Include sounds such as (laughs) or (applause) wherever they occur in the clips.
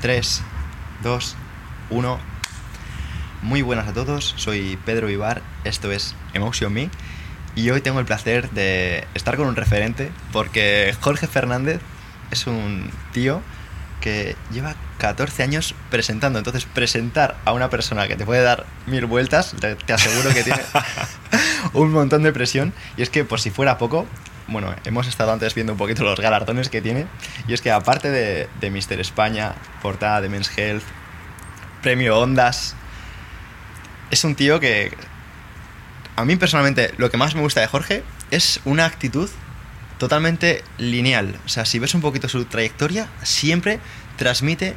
3, 2, 1. Muy buenas a todos, soy Pedro Vivar, esto es Emotion Me y hoy tengo el placer de estar con un referente porque Jorge Fernández es un tío que lleva 14 años presentando. Entonces, presentar a una persona que te puede dar mil vueltas, te, te aseguro que tiene (laughs) un montón de presión. Y es que, por si fuera poco, bueno, hemos estado antes viendo un poquito los galardones que tiene. Y es que, aparte de, de Mister España, portada de Men's Health, premio Ondas, es un tío que. A mí personalmente, lo que más me gusta de Jorge es una actitud totalmente lineal. O sea, si ves un poquito su trayectoria, siempre transmite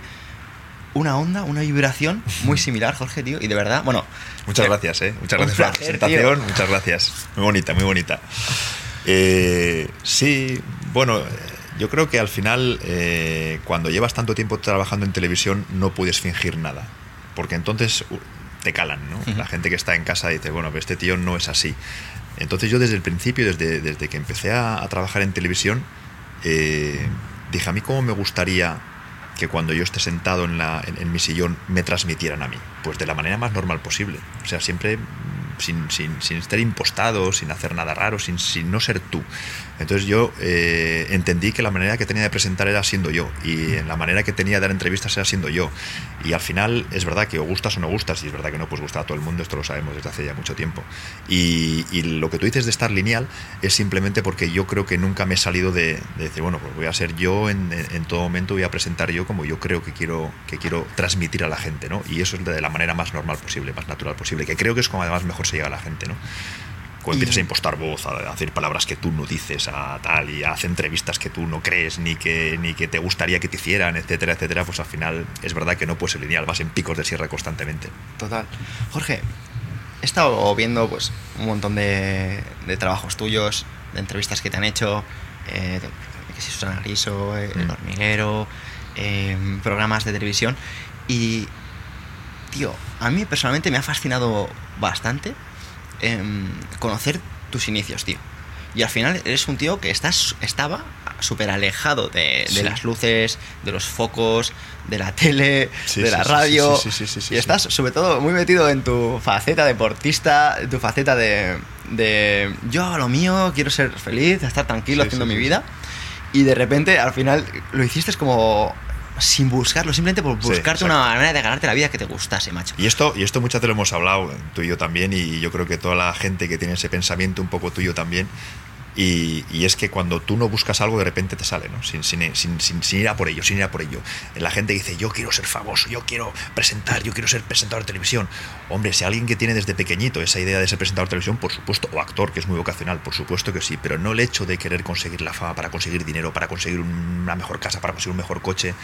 una onda, una vibración muy similar, Jorge, tío. Y de verdad, bueno. Muchas eh, gracias, ¿eh? Muchas gracias por la presentación. tío. Muchas gracias. Muy bonita, muy bonita. Eh, sí, bueno, yo creo que al final, eh, cuando llevas tanto tiempo trabajando en televisión, no puedes fingir nada. Porque entonces uh, te calan, ¿no? La gente que está en casa dice, bueno, pero este tío no es así. Entonces yo desde el principio, desde, desde que empecé a, a trabajar en televisión, eh, dije, a mí cómo me gustaría que cuando yo esté sentado en, la, en, en mi sillón me transmitieran a mí. Pues de la manera más normal posible. O sea, siempre sin, sin, sin estar impostado, sin hacer nada raro, sin, sin no ser tú. Entonces yo eh, entendí que la manera que tenía de presentar era siendo yo y la manera que tenía de dar entrevistas era siendo yo. Y al final es verdad que o gustas o no gustas y es verdad que no puedes gustar a todo el mundo, esto lo sabemos desde hace ya mucho tiempo. Y, lo que tú dices de estar lineal es simplemente porque yo creo que nunca me he salido de, de decir, bueno, pues voy a ser yo en, en todo momento, voy a presentar yo como yo creo que quiero, que quiero transmitir a la gente, ¿no? Y eso es de la manera más normal posible, más natural posible, que creo que es como además mejor se llega a la gente, ¿no? Cuando Y- empiezas a impostar voz, a decir palabras que tú no dices, a tal, y a hacer entrevistas que tú no crees, ni que, ni que te gustaría que te hicieran, etcétera, etcétera, pues al final es verdad que no puedes ser lineal, vas en picos de sierra constantemente. Total. Jorge, he estado viendo pues un montón de, de trabajos tuyos, de entrevistas que te han hecho, eh, de- que si Susana Griso, eh, El Mm. Hormiguero, eh, programas de televisión. Y, tío, a mí personalmente me ha fascinado bastante em, conocer tus inicios, tío. Y al final eres un tío que estás, estaba súper alejado de, de Sí. las luces, de los focos, de la tele, Sí, de sí, la radio. sí, sí, sí, sí, sí, y estás sobre todo muy metido en tu faceta deportista, en tu faceta de, de yo hago lo mío, quiero ser feliz, estar tranquilo haciendo mi vida. Y de repente al final lo hiciste como sin buscarlo, simplemente por buscarte una manera de ganarte la vida que te gustase, macho. Y esto, y esto muchas veces lo hemos hablado, tú y yo también, y yo creo que toda la gente que tiene ese pensamiento un poco tuyo también. Y, es que cuando tú no buscas algo, de repente te sale, ¿no? Sin, sin, sin- sin ir a por ello, sin ir a por ello. La gente dice, yo quiero ser famoso, yo quiero presentar, yo quiero ser presentador de televisión. Hombre, si alguien que tiene desde pequeñito esa idea de ser presentador de televisión, por supuesto, o actor, que es muy vocacional, por supuesto que sí, pero no el hecho de querer conseguir la fama para conseguir dinero, para conseguir una mejor casa, para conseguir un mejor coche.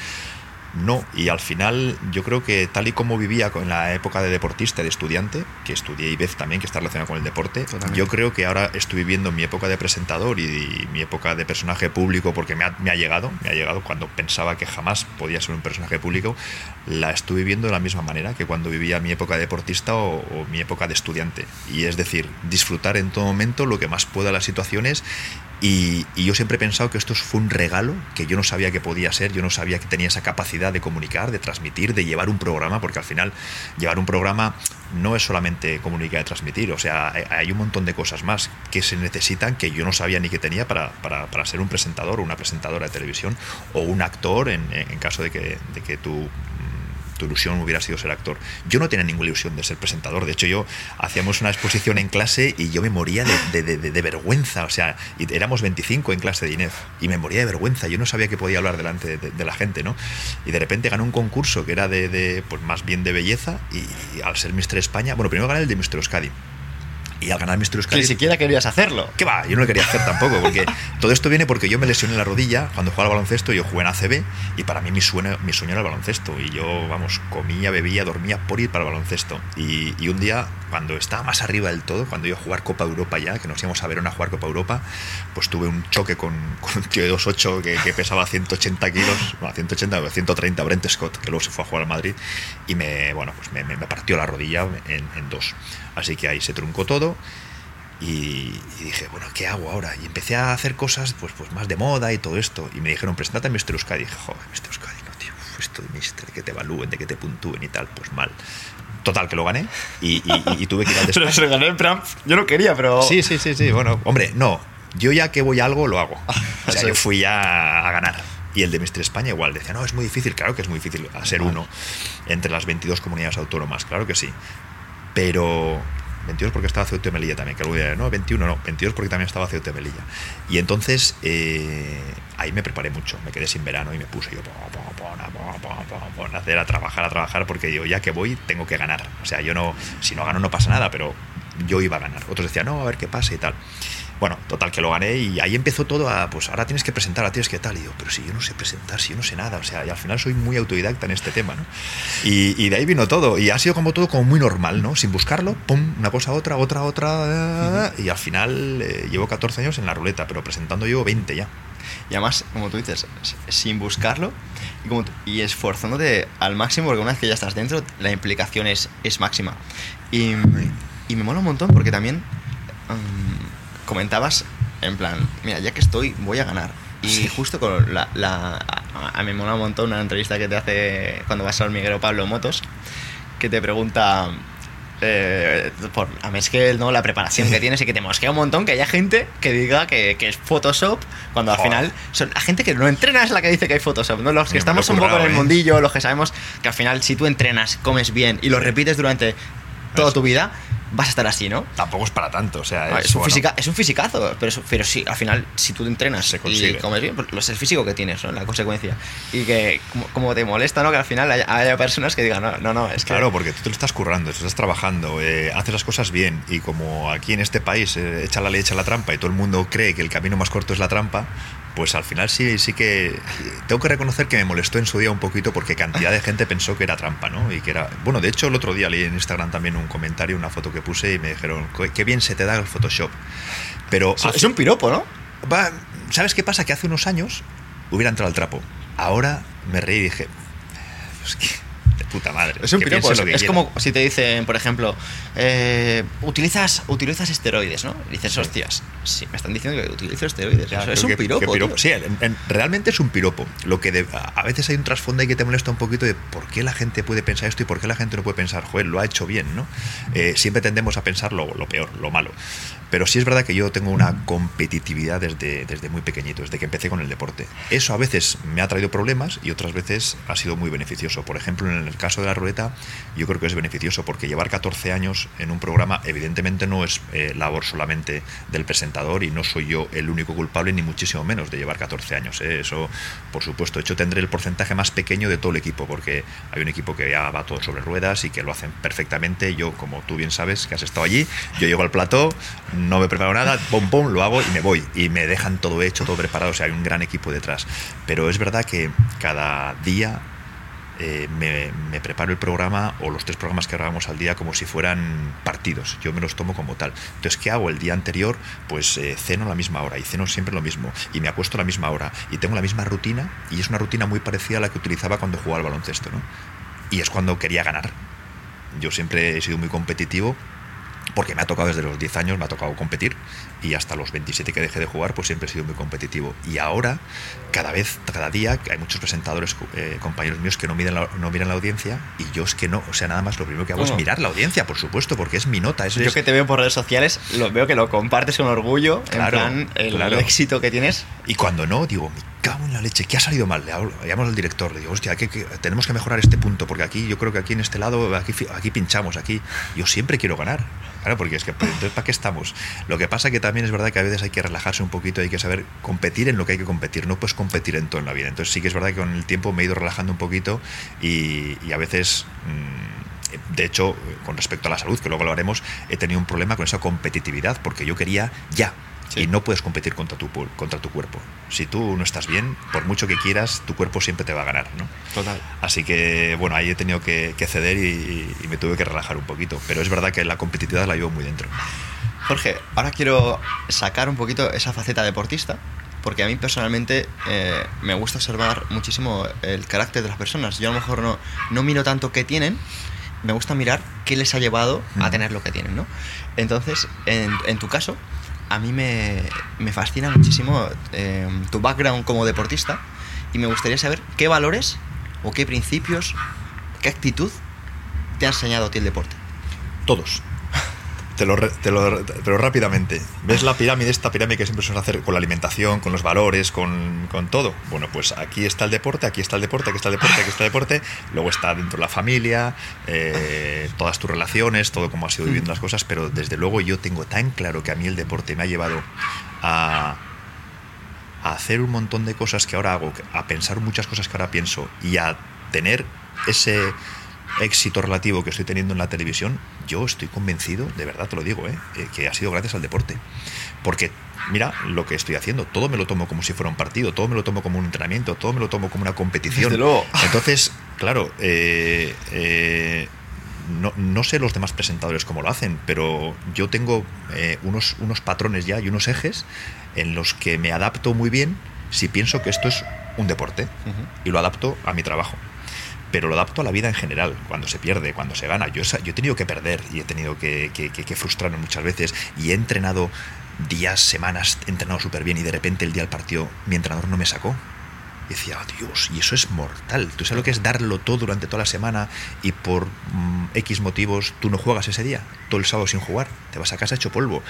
No, y al final yo creo que tal y como vivía en la época de deportista, de estudiante, que estudié IBEF también, que está relacionado con el deporte, Totalmente. yo creo que ahora estoy viviendo mi época de presentador y, mi época de personaje público, porque me ha, me ha llegado, me ha llegado cuando pensaba que jamás podía ser un personaje público, la estoy viviendo de la misma manera que cuando vivía mi época de deportista o, o mi época de estudiante. Y es decir, disfrutar en todo momento lo que más pueda las situaciones y, y yo siempre he pensado que esto fue un regalo que yo no sabía que podía ser, yo no sabía que tenía esa capacidad de comunicar, de transmitir, de llevar un programa, porque al final llevar un programa no es solamente comunicar y transmitir, o sea, hay- un montón de cosas más que se necesitan que yo no sabía ni que tenía para, para- para ser un presentador o una presentadora de televisión o un actor en, en caso de que, de que tú tu ilusión hubiera sido ser actor. Yo no tenía ninguna ilusión de ser presentador. De hecho, yo hacíamos una exposición en clase y yo me moría de, vergüenza. O sea, éramos 25 en clase de INEF y me moría de vergüenza. Yo no sabía que podía hablar delante de, la gente, ¿no? Y de repente gané un concurso que era de, de, pues más bien de belleza y, al ser Mister España, bueno, primero gané el de Mister Euskadi. Y al ganar Euskadi ni siquiera querías hacerlo. ¿Qué va? Yo no lo quería hacer tampoco, porque (laughs) todo esto viene porque yo me lesioné la rodilla cuando jugaba al baloncesto, yo jugué en ACB y para mí mi sueño, mi sueño era el baloncesto y yo, vamos, comía, bebía, dormía por ir para el baloncesto. Y, y un día, cuando estaba más arriba del todo, cuando iba a jugar Copa Europa ya, que nos íbamos a ver a jugar Copa Europa, pues tuve un choque con, (laughs) con un tío de 2'8 que, que pesaba 180 kilos, no, 180, no, 130, Brent Scott, que luego se fue a jugar al Madrid y me, bueno, pues me, me- me partió la rodilla en, en dos. Así que ahí se truncó todo. Y, y dije, bueno, ¿qué hago ahora? Y empecé a hacer cosas pues, pues más de moda y todo esto. Y me dijeron, presentate en Mr. Euskadi. Y dije, joder, Mr. Euskadi, no, tío. esto de mister, de que te evalúen, de que te puntúen y tal, pues mal. Total, que lo gané y, y- y tuve que ir al (laughs) Pero despacho. se lo gané en plan, yo no quería, pero... Sí, sí, sí, sí. Bueno, hombre, no. Yo ya que voy a algo, lo hago. (laughs) O sea, yo fui ya a ganar. Y el de Mister España igual. Decía, no, es muy difícil. Claro que es muy difícil a ser uno entre las 22 comunidades autónomas. Claro que sí. Pero 22 porque estaba Ceuta y Melilla también. Que luego diré, no, 21 no. 22 porque también estaba Ceuta y Melilla. Y entonces eh, ahí me preparé mucho. Me quedé sin verano y me puse yo a hacer, a trabajar, a trabajar. Porque digo, ya que voy, tengo que ganar. O sea, yo no, si no gano no pasa nada, pero yo iba a ganar. Otros decían, no, a ver qué pasa y tal. Bueno, total que lo gané y ahí empezó todo a, pues ahora tienes que presentar, ahora tienes que tal. Y yo, pero si yo no sé presentar, si yo no sé nada, o sea, y al final soy muy autodidacta en este tema, ¿no? Y, y de ahí vino todo. Y ha sido como todo como muy normal, ¿no? Sin buscarlo, pum, una cosa, otra, otra, otra. Y al final eh, llevo 14 años en la ruleta, pero presentando llevo 20 ya. Y además, como tú dices, sin buscarlo y, como y esforzándote al máximo, porque una vez que ya estás dentro, la implicación es, es máxima. Y, y me mola un montón porque también mm, comentabas, en plan, mira, ya que estoy, voy a ganar. Y Sí. justo con la... la a, a mí me mola un montón una entrevista que te hace cuando vas al hormiguero Pablo Motos, que te pregunta... eh, por, a mí es que no la preparación que tienes y que te mosquea un montón que haya gente que diga que, que es Photoshop cuando al final son la gente que no entrena es la que dice que hay Photoshop no los que Me estamos un poco en el ¿eh? mundillo los que sabemos que al final si tú entrenas comes bien y lo repites durante toda Es- tu vida vas a estar así no Tampoco es para tanto, o sea, Ah, es, es, un bueno, es un fisicazo, pero, eso- pero sí, al final, si tú te entrenas Se y comes bien, pues es el físico que tienes, ¿no? La consecuencia. Y que, como, como te molesta, ¿no? Que al final haya, haya personas que digan, no, no, no, es que. Claro, porque tú te lo estás currando, te estás trabajando, eh, haces las cosas bien y como aquí en este país eh, echa la ley, echa la trampa y todo el mundo cree que el camino más corto es la trampa, pues al final sí, sí que tengo que reconocer que me molestó en su día un poquito porque cantidad de gente pensó que era trampa, ¿no? Y que era, bueno, de hecho el otro día leí en Instagram también un comentario, una foto que puse y me dijeron, "Qué- bien se te da el Photoshop. Pero es, un piropo, ¿no? Va, ¿Sabes qué pasa? Que hace unos años hubiera entrado al trapo. Ahora me reí y dije, pues que puta madre. Es un que piropo. Es, que es quieran". como si te dicen, por ejemplo, eh, utilizas, utilizas esteroides, ¿no? Y dices, hostias, sí, me están diciendo que utilizo esteroides. Es un qué- piropo. Sí, en- en- realmente es un piropo. Lo que de- a a veces hay un trasfondo ahí que te molesta un poquito de por qué la gente puede pensar esto y por qué la gente no puede pensar, joder, lo ha hecho bien, ¿no? Eh, siempre tendemos a pensar lo, lo peor, lo malo. Pero sí es verdad que yo tengo una competitividad desde, desde muy pequeñito, desde que empecé con el deporte. Eso a veces me ha traído problemas y otras veces ha sido muy beneficioso. Por ejemplo, en el caso de la ruleta, yo creo que es beneficioso porque llevar 14 años en un programa, evidentemente no es eh, labor solamente del presentador y no soy yo el único culpable, ni muchísimo menos de llevar 14 años. ¿eh? Eso, por supuesto. Hecho, tendré el porcentaje más pequeño de todo el equipo porque hay un equipo que ya va todo sobre ruedas y que lo hacen perfectamente. Yo, como tú bien sabes, que has estado allí, yo llego al plató, no me preparo nada, pum, pum, lo hago y me voy. Y me dejan todo hecho, todo preparado. O sea, hay un gran equipo detrás. Pero es verdad que cada día eh, me, preparo el programa o los tres programas que grabamos al día como si fueran partidos. Yo me los tomo como tal. Entonces, ¿qué hago? El día anterior, pues eh, ceno a la misma hora y ceno siempre lo mismo. Y me acuesto a la misma hora. Y tengo la misma rutina y es una rutina muy parecida a la que utilizaba cuando jugaba al baloncesto. ¿no? Y es cuando quería ganar. Yo siempre he sido muy competitivo porque me ha tocado desde los 10 años, me ha tocado competir y hasta los 27 que dejé de jugar, pues siempre he sido muy competitivo. Y ahora, cada vez, cada día, hay muchos presentadores, eh, compañeros míos que no miran, la, no miran la audiencia y yo es que no, o sea, nada más lo primero que hago es mirar la audiencia, por supuesto, porque es mi nota. Es, Yo es- que te veo por redes sociales, lo veo que lo compartes con orgullo, Claro, en plan, el claro. éxito que tienes. Y cuando no, digo, cago en la leche, ¿qué ha salido mal? Le hablo, llamo al director, le digo, hostia, que, que tenemos que mejorar este punto, porque aquí, yo creo que aquí en este lado, aquí, aquí pinchamos, aquí. Yo siempre quiero ganar. Claro, porque es que, pues, entonces, ¿para qué estamos? Lo que pasa que también es verdad que a veces hay que relajarse un poquito, hay que saber competir en lo que hay que competir, no puedes competir en todo en la vida. Entonces sí que es verdad que con el tiempo me he ido relajando un poquito y, y a veces... mm, de hecho, con respecto a la salud, que luego lo haremos, he tenido un problema con esa competitividad, porque yo quería ya, Sí. y no puedes competir contra tu, contra tu cuerpo. Si tú no estás bien, por mucho que quieras, tu cuerpo siempre te va a ganar, ¿no? Total. Así que, bueno, ahí he tenido que, que ceder y, y me tuve que relajar un poquito. Pero es verdad que la competitividad la llevo muy dentro. Jorge, ahora quiero sacar un poquito esa faceta deportista, porque a mí personalmente eh, me gusta observar muchísimo el carácter de las personas. Yo a lo mejor no, no miro tanto qué tienen, me gusta mirar qué les ha llevado a tener lo que tienen, ¿no? Entonces, en, en tu caso, a mí me, me fascina muchísimo eh, tu background como deportista y me gustaría saber qué valores o qué principios, qué actitud te ha enseñado a ti el deporte? Todos. Te lo, te lo- pero rápidamente. ¿Ves la pirámide, esta pirámide que siempre suele hacer con la alimentación, con los valores, con, con todo? Bueno, pues aquí está el deporte, aquí está el deporte, aquí está el deporte, aquí está el deporte. Luego está dentro de la familia, eh, todas tus relaciones, todo cómo has ido viviendo las cosas. Pero desde luego yo tengo tan claro que a mí el deporte me ha llevado a, a hacer un montón de cosas que ahora hago, a pensar muchas cosas que ahora pienso y a tener ese éxito relativo que estoy teniendo en la televisión, yo estoy convencido, de verdad te lo digo, ¿eh? eh, que ha sido gracias al deporte. Porque, mira, lo que estoy haciendo, todo me lo tomo como si fuera un partido, todo me lo tomo como un entrenamiento, todo me lo tomo como una competición. Luego. Entonces, claro, eh, eh, no, no sé los demás presentadores cómo lo hacen, pero yo tengo eh, unos, unos patrones ya y unos ejes en los que me adapto muy bien si pienso que esto es un deporte y lo adapto a mi trabajo. Pero lo adapto a la vida en general, cuando se pierde, cuando se gana. Yo, yo he tenido que perder y he tenido que, que, frustrarme muchas veces y he entrenado días, semanas, he entrenado súper bien y de repente el día del partido mi entrenador no me sacó. Y decía, "Oh, Dios, y eso es mortal. ¿Tú sabes lo que es darlo todo durante toda la semana y por mm, X motivos tú no juegas ese día? Todo el sábado sin jugar. Te vas a casa hecho polvo.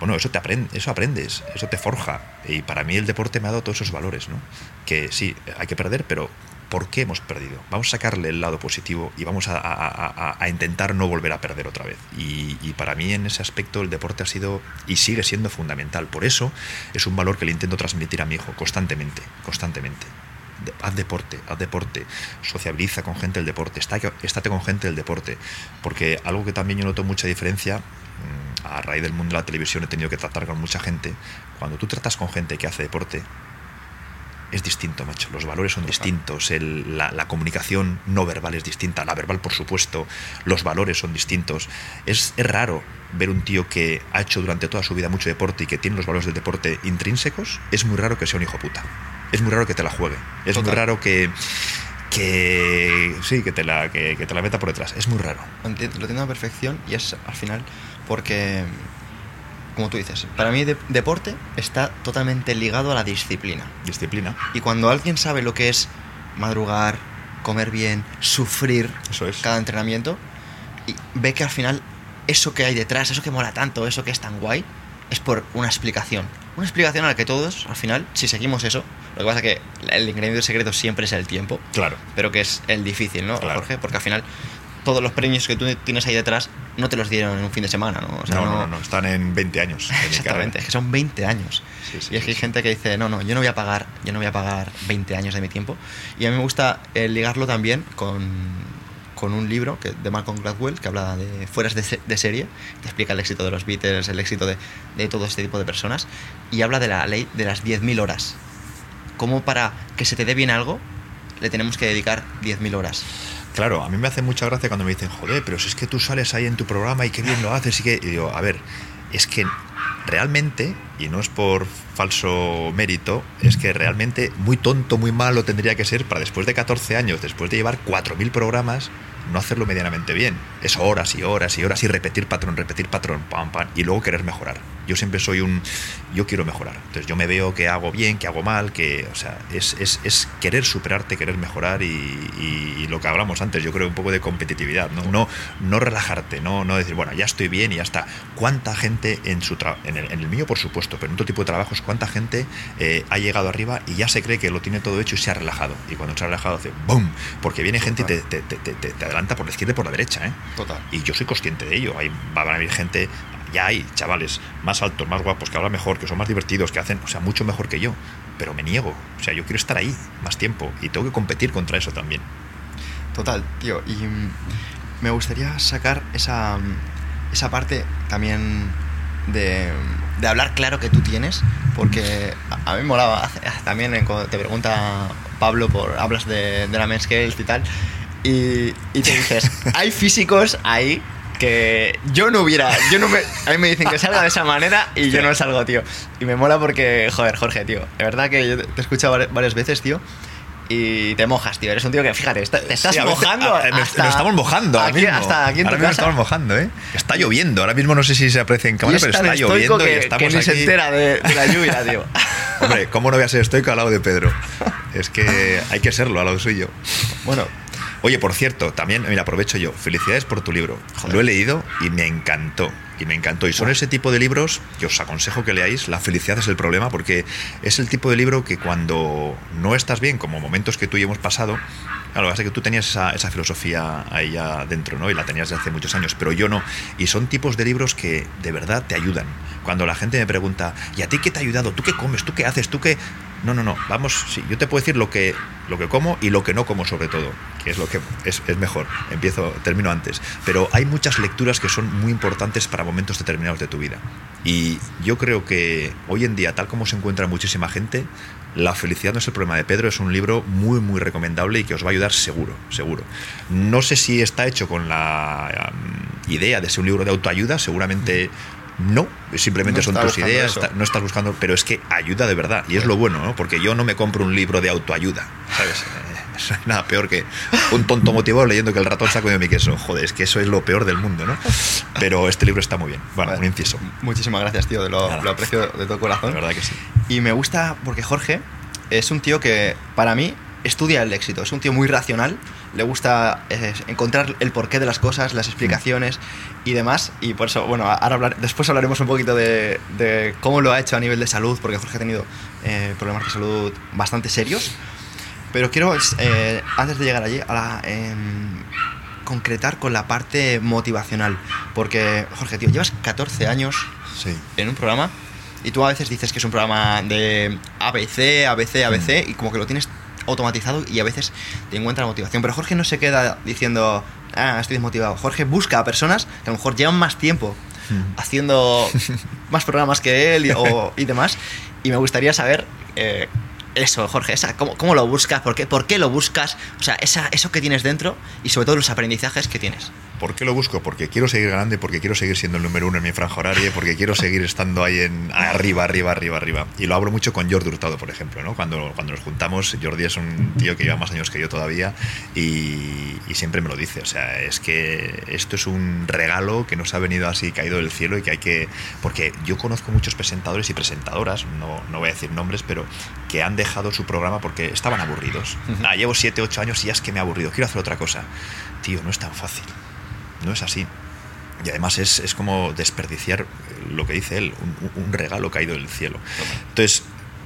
Bueno, eso te aprende, eso aprendes, eso te forja. Y para mí el deporte me ha dado todos esos valores, ¿no? Que sí, hay que perder, pero ¿por qué hemos perdido? Vamos a sacarle el lado positivo y vamos a, intentar no volver a perder otra vez. Y, para mí en ese aspecto el deporte ha sido y sigue siendo fundamental. Por eso es un valor que le intento transmitir a mi hijo constantemente, constantemente. Haz deporte, haz deporte, sociabiliza con gente del deporte, está, estate con gente del deporte, porque algo que también yo noto mucha diferencia, mm, a raíz del mundo de la televisión he tenido que tratar con mucha gente, cuando tú tratas con gente que hace deporte, es distinto, macho. Los valores son distintos, el- la, la comunicación no verbal es distinta, la verbal, por supuesto, los valores son distintos. Es, es raro ver un tío que ha hecho durante toda su vida mucho deporte y que tiene los valores del deporte intrínsecos. Es muy raro que sea un hijo puta. Es muy raro que te la juegue. Es muy raro que. que sí, que te, la, que, que te la meta por detrás. Es muy raro. Lo entiendo, a perfección y es al final porque, como tú dices, para mí de- deporte está totalmente ligado a la disciplina. Disciplina. Y cuando alguien sabe lo que es madrugar, comer bien, sufrir Eso es. cada entrenamiento, y ve que al final eso que hay detrás, eso que mola tanto, eso que es tan guay, es por una explicación. Una explicación a la que todos, al final, si seguimos eso, lo que pasa es que el ingrediente secreto siempre es el tiempo, Claro. pero que es el difícil, ¿no, Claro. Jorge? Porque al final todos los premios que tú tienes ahí detrás no te los dieron en un fin de semana, ¿no? O sea, no, no, no, no, están en 20 años. (laughs) Exactamente, es que son 20 años. Sí, sí, y es que hay gente que dice, no, no, yo no voy a pagar, yo no voy a pagar 20 años de mi tiempo. Y a mí me gusta eh, ligarlo también con, con un libro que, de Malcolm Gladwell que habla de fueras de serie, te explica el éxito de los Beatles, el éxito de, de todo este tipo de personas, y habla de la ley de las 10.000 horas. Cómo para que se te dé bien algo, le tenemos que dedicar 10.000 horas. Claro, a mí me hace mucha gracia cuando me dicen, joder, pero si es que tú sales ahí en tu programa y qué bien lo haces y que... Digo, a ver, es que realmente, y no es por falso mérito, es que realmente muy tonto, muy malo tendría que ser para después de 14 años, después de llevar 4.000 programas, no hacerlo medianamente bien. Es horas y horas y horas y repetir patrón, repetir patrón, pam, pam, y luego querer mejorar. Yo siempre soy un... Yo quiero mejorar. Entonces yo me veo que hago bien, que hago mal, que... O sea, es, es, es querer superarte, querer mejorar y, y- y lo que hablamos antes, yo creo un poco de competitividad, ¿no? No, no relajarte, no, no decir, bueno, ya estoy bien y ya está. ¿Cuánta gente en su tra- en, el, en el mío, por supuesto, pero en otro tipo de trabajos, cuánta gente eh, ha llegado arriba y ya se cree que lo tiene todo hecho y se ha relajado? Y cuando se ha relajado hace ¡boom! Porque viene gente y te, te, te, te- te adelanta por la izquierda y por la derecha, ¿eh? Total. Y yo soy consciente de ello. Hay, va a venir gente, ya hay chavales más altos, más guapos, que hablan mejor, que son más divertidos, que hacen, o sea, mucho mejor que yo. Pero me niego. O sea, yo quiero estar ahí más tiempo y tengo que competir contra eso también. Total, tío. Y mm, me gustaría sacar esa, mm, esa parte también de, de hablar claro que tú tienes, porque a, a mí me molaba (laughs) también eh, cuando te pregunta Pablo por hablas de, de la men's health y tal, y, y te dices, (laughs) hay físicos ahí que yo no hubiera, yo no me, a mí me dicen que salga de esa manera y yo no salgo, tío. Y me mola porque, joder, Jorge, tío, de verdad que yo te he escuchado vari- varias veces, tío. Y te mojas, tío. Eres un tío que, fíjate, está- te estás Sí, a mojando. a- hasta- nos estamos mojando ahora aquí, mismo. Hasta aquí en ahora tu mismo casa. estamos mojando, ¿eh? Está lloviendo. Ahora mismo no sé si se aprecia en cámara, pero está lloviendo que, y estamos que ni se aquí. entera de, de la lluvia, (laughs) tío. Hombre, ¿cómo no voy a ser estoico al lado de Pedro? Es que hay que serlo al lado suyo. Bueno, Oye, por cierto, también, mira, aprovecho yo. Felicidades por tu libro. Joder. Lo he leído y me encantó. Y me encantó. Y son ese tipo de libros que os aconsejo que leáis. La felicidad es el problema porque es el tipo de libro que cuando no estás bien, como momentos que tú y yo hemos pasado, claro, pasa que tú tenías esa, esa filosofía ahí ya dentro, ¿no? Y la tenías desde hace muchos años, pero yo no. Y son tipos de libros que de verdad te ayudan. Cuando la gente me pregunta, ¿y a ti qué te ha ayudado? ¿Tú qué comes? ¿Tú qué haces? ¿Tú qué...? No, no, no. Vamos, sí, yo te puedo decir lo que, lo que como y lo que no como sobre todo, que es lo que es, es mejor. Empiezo, termino antes. Pero hay muchas lecturas que son muy importantes para momentos determinados de tu vida. Y yo creo que hoy en día, tal como se encuentra muchísima gente, La felicidad no es el problema de Pedro es un libro muy, muy recomendable y que os va a ayudar seguro, seguro. No sé si está hecho con la idea de ser un libro de autoayuda, seguramente no, simplemente No son tus ideas, está- no estás buscando, pero es que ayuda de verdad. Y es lo bueno, ¿no? Porque yo no me compro un libro de autoayuda, ¿sabes? Eso (laughs) es nada peor que un tonto motivado leyendo que el ratón se ha comido mi queso. Joder, es que eso es lo peor del mundo, ¿no? Pero este libro está muy bien. Bueno, Vale. un inciso. Muchísimas gracias, tío, de lo, lo aprecio de todo corazón. La verdad que sí. Y me gusta porque Jorge es un tío que, para mí, estudia el éxito. Es un tío muy racional. Le gusta eh, encontrar el porqué de las cosas, las explicaciones y demás. Y por eso, bueno, ahora hablar- después hablaremos un poquito de, de cómo lo ha hecho a nivel de salud, porque Jorge ha tenido eh, problemas de salud bastante serios. Pero quiero, eh, antes de llegar allí, a la, em, concretar con la parte motivacional. Porque, Jorge, tío, llevas 14 años Sí. en un programa y tú a veces dices que es un programa de ABC, ABC, ABC y como que lo tienes automatizado y a veces te encuentra la motivación. Pero Jorge no se queda diciendo, ah, estoy desmotivado. Jorge busca a personas que a lo mejor llevan más tiempo haciendo (laughs) más programas que él y, o- y demás. Y me gustaría saber eh, eso, Jorge, esa, ¿cómo, cómo lo buscas? ¿Por qué, ¿Por qué lo buscas? O sea, esa, eso que tienes dentro y sobre todo los aprendizajes que tienes. ¿Por qué lo busco? Porque quiero seguir ganando porque quiero seguir siendo el número uno en mi franja horaria, porque quiero seguir estando ahí en arriba, arriba, arriba, arriba. Y lo hablo mucho con Jordi Hurtado, por ejemplo, ¿no? Cuando, cuando nos juntamos, Jordi es un tío que lleva más años que yo todavía y, y siempre me lo dice. O sea, es que esto es un regalo que nos ha venido así caído del cielo y que hay que... Porque yo conozco muchos presentadores y presentadoras, no, no voy a decir nombres, pero que han dejado su programa porque estaban aburridos. Ah, llevo 7, 8 años y ya es que me he aburrido, quiero hacer otra cosa. Tío, no es tan fácil. No es así. Y además es, es como desperdiciar lo que dice él, un, un regalo caído del cielo. Entonces,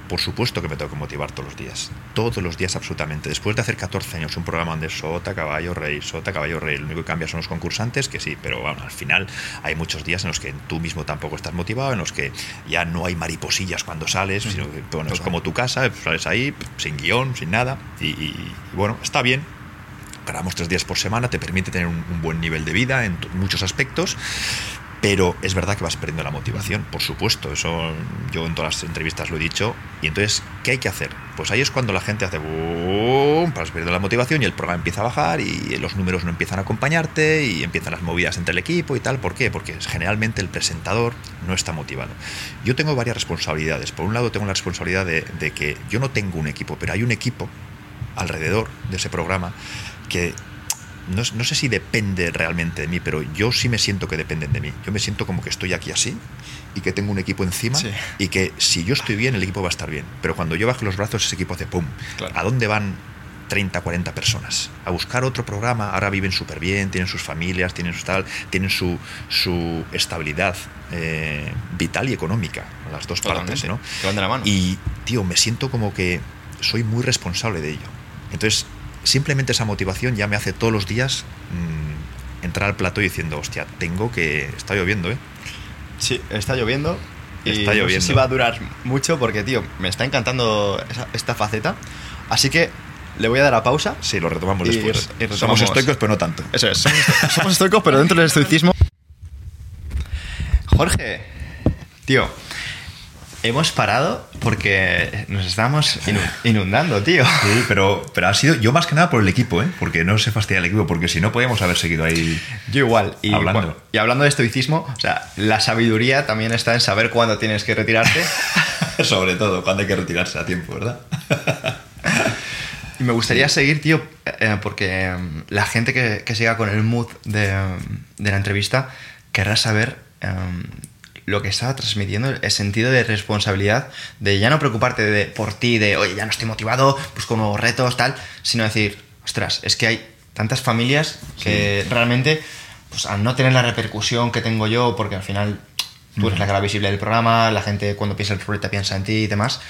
por supuesto que me tengo que motivar todos los días. Todos los días, absolutamente. Después de hacer 14 años un programa donde sota, caballo, rey, sota, caballo, rey, lo único que cambia son los concursantes, que sí, pero bueno, al final hay muchos días en los que tú mismo tampoco estás motivado, en los que ya no hay mariposillas cuando sales, sino que bueno, es como tu casa, sales ahí sin guion, sin nada. Y, y- y bueno, está bien, grabamos tres días por semana, te permite tener un, un buen nivel de vida en muchos aspectos, pero es verdad que vas perdiendo la motivación, por supuesto, eso yo en todas las entrevistas lo he dicho. Y entonces, ¿qué hay que hacer? Pues ahí es cuando la gente hace boom, para perdiendo la motivación y el programa empieza a bajar y los números no empiezan a acompañarte y empiezan las movidas entre el equipo y tal. ¿Por qué? Porque generalmente el presentador no está motivado. Yo tengo varias responsabilidades. Por un lado tengo la responsabilidad de, de que yo no tengo un equipo, pero hay un equipo alrededor de ese programa que no, no sé si depende realmente de mí, pero yo sí me siento que dependen de mí. Yo me siento como que estoy aquí así y que tengo un equipo encima Sí. y que si yo estoy bien, el equipo va a estar bien. Pero cuando yo bajo los brazos, ese equipo hace pum. Claro. ¿A dónde van 30, 40 personas? A buscar otro programa. Ahora viven súper bien, tienen sus familias, tienen su tal, tienen su, su estabilidad eh, vital y económica, las dos partes. ¿no? Van de la mano. Y, tío, me siento como que soy muy responsable de ello. Entonces, simplemente esa motivación ya me hace todos los días mm, entrar al plato diciendo, hostia, tengo que... Está lloviendo, ¿eh? Sí, está lloviendo. Y Está no sé lloviendo. si va a durar mucho porque, tío, me está encantando esa- esta faceta. Así que le voy a dar a pausa. Sí, lo retomamos Y después. re- y retomamos. Somos estoicos, pero no tanto. Eso es, somos, (laughs) somos estoicos, pero dentro del estoicismo. Jorge, tío, hemos parado porque nos estamos inu- inundando, tío. Sí, pero, pero ha sido yo más que nada por el equipo, ¿eh? Porque no se fastidia el equipo, porque si no podíamos haber seguido ahí. Yo igual. Y Hablando. bueno, y hablando de estoicismo, o sea, la sabiduría también está en saber cuándo tienes que retirarte. (laughs) Sobre todo cuando hay que retirarse a tiempo, ¿verdad? Y me gustaría seguir, tío, eh, porque em, la gente que, que siga con el mood de, de la entrevista querrá saber em, lo que está transmitiendo, el sentido de responsabilidad, de ya no preocuparte de, por ti, de, oye, ya no estoy motivado, busco nuevos retos, tal, sino decir, ostras, es que hay tantas familias que realmente, pues al no tener la repercusión que tengo yo, porque al final tú eres la cara visible del programa, la gente cuando piensa el ruleta piensa en ti y demás,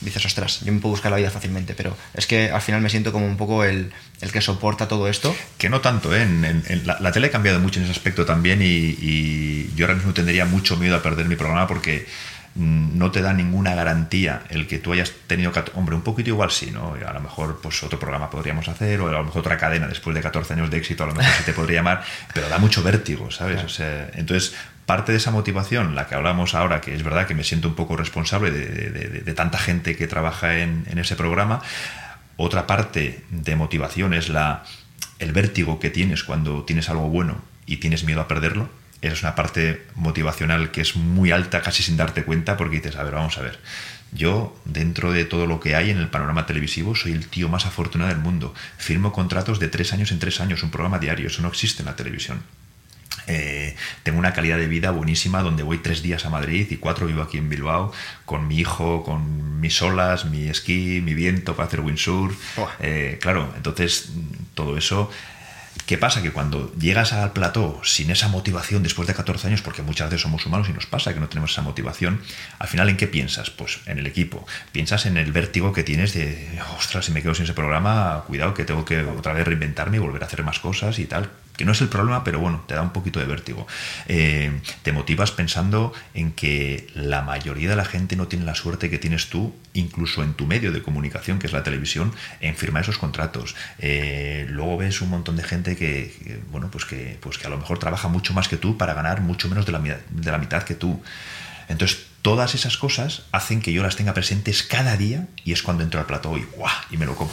dices, ostras, yo me puedo buscar la vida fácilmente, pero es que al final me siento como un poco el, el que soporta todo esto. Que no tanto, ¿eh? En, la, tele ha cambiado mucho en ese aspecto también y, y, yo ahora mismo tendría mucho miedo a perder mi programa porque mm, no te da ninguna garantía el que tú hayas tenido, hombre, un poquito igual sí, ¿no? A lo mejor pues otro programa podríamos hacer o a lo mejor otra cadena después de 14 años de éxito, a lo mejor se te podría llamar, pero da mucho vértigo, ¿sabes? O sea, entonces parte de esa motivación, la que hablamos ahora, que es verdad que me siento un poco responsable de, tanta gente que trabaja en, ese programa, otra parte de motivación es la, el vértigo que tienes cuando tienes algo bueno y tienes miedo a perderlo. Es una parte motivacional que es muy alta casi sin darte cuenta porque dices, a ver, vamos a ver. Yo, dentro de todo lo que hay en el panorama televisivo, soy el tío más afortunado del mundo. Firmo contratos de tres años en tres años, un programa diario. Eso no existe en la televisión. Eh, tengo una calidad de vida buenísima donde voy tres días a Madrid y cuatro vivo aquí en Bilbao con mi hijo, con mis olas, mi esquí, mi viento para hacer windsurf. Eh, claro, entonces todo eso ¿Qué pasa? Que cuando llegas al plató sin esa motivación después de 14 años, porque muchas veces somos humanos y nos pasa que no tenemos esa motivación, al final ¿en qué piensas? Pues en el equipo. Piensas en el vértigo que tienes de, ostras, si me quedo sin ese programa, cuidado que tengo que otra vez reinventarme y volver a hacer más cosas y tal que no es el problema, pero bueno, te da un poquito de vértigo. Eh, te motivas pensando en que la mayoría de la gente no tiene la suerte que tienes tú, incluso en tu medio de comunicación, que es la televisión, en firmar esos contratos. Eh, luego ves un montón de gente que, bueno, pues que, pues que a lo mejor trabaja mucho más que tú para ganar mucho menos de la, de la mitad que tú. Entonces, todas esas cosas hacen que yo las tenga presentes cada día y es cuando entro al plató y ¡guau! y me lo como.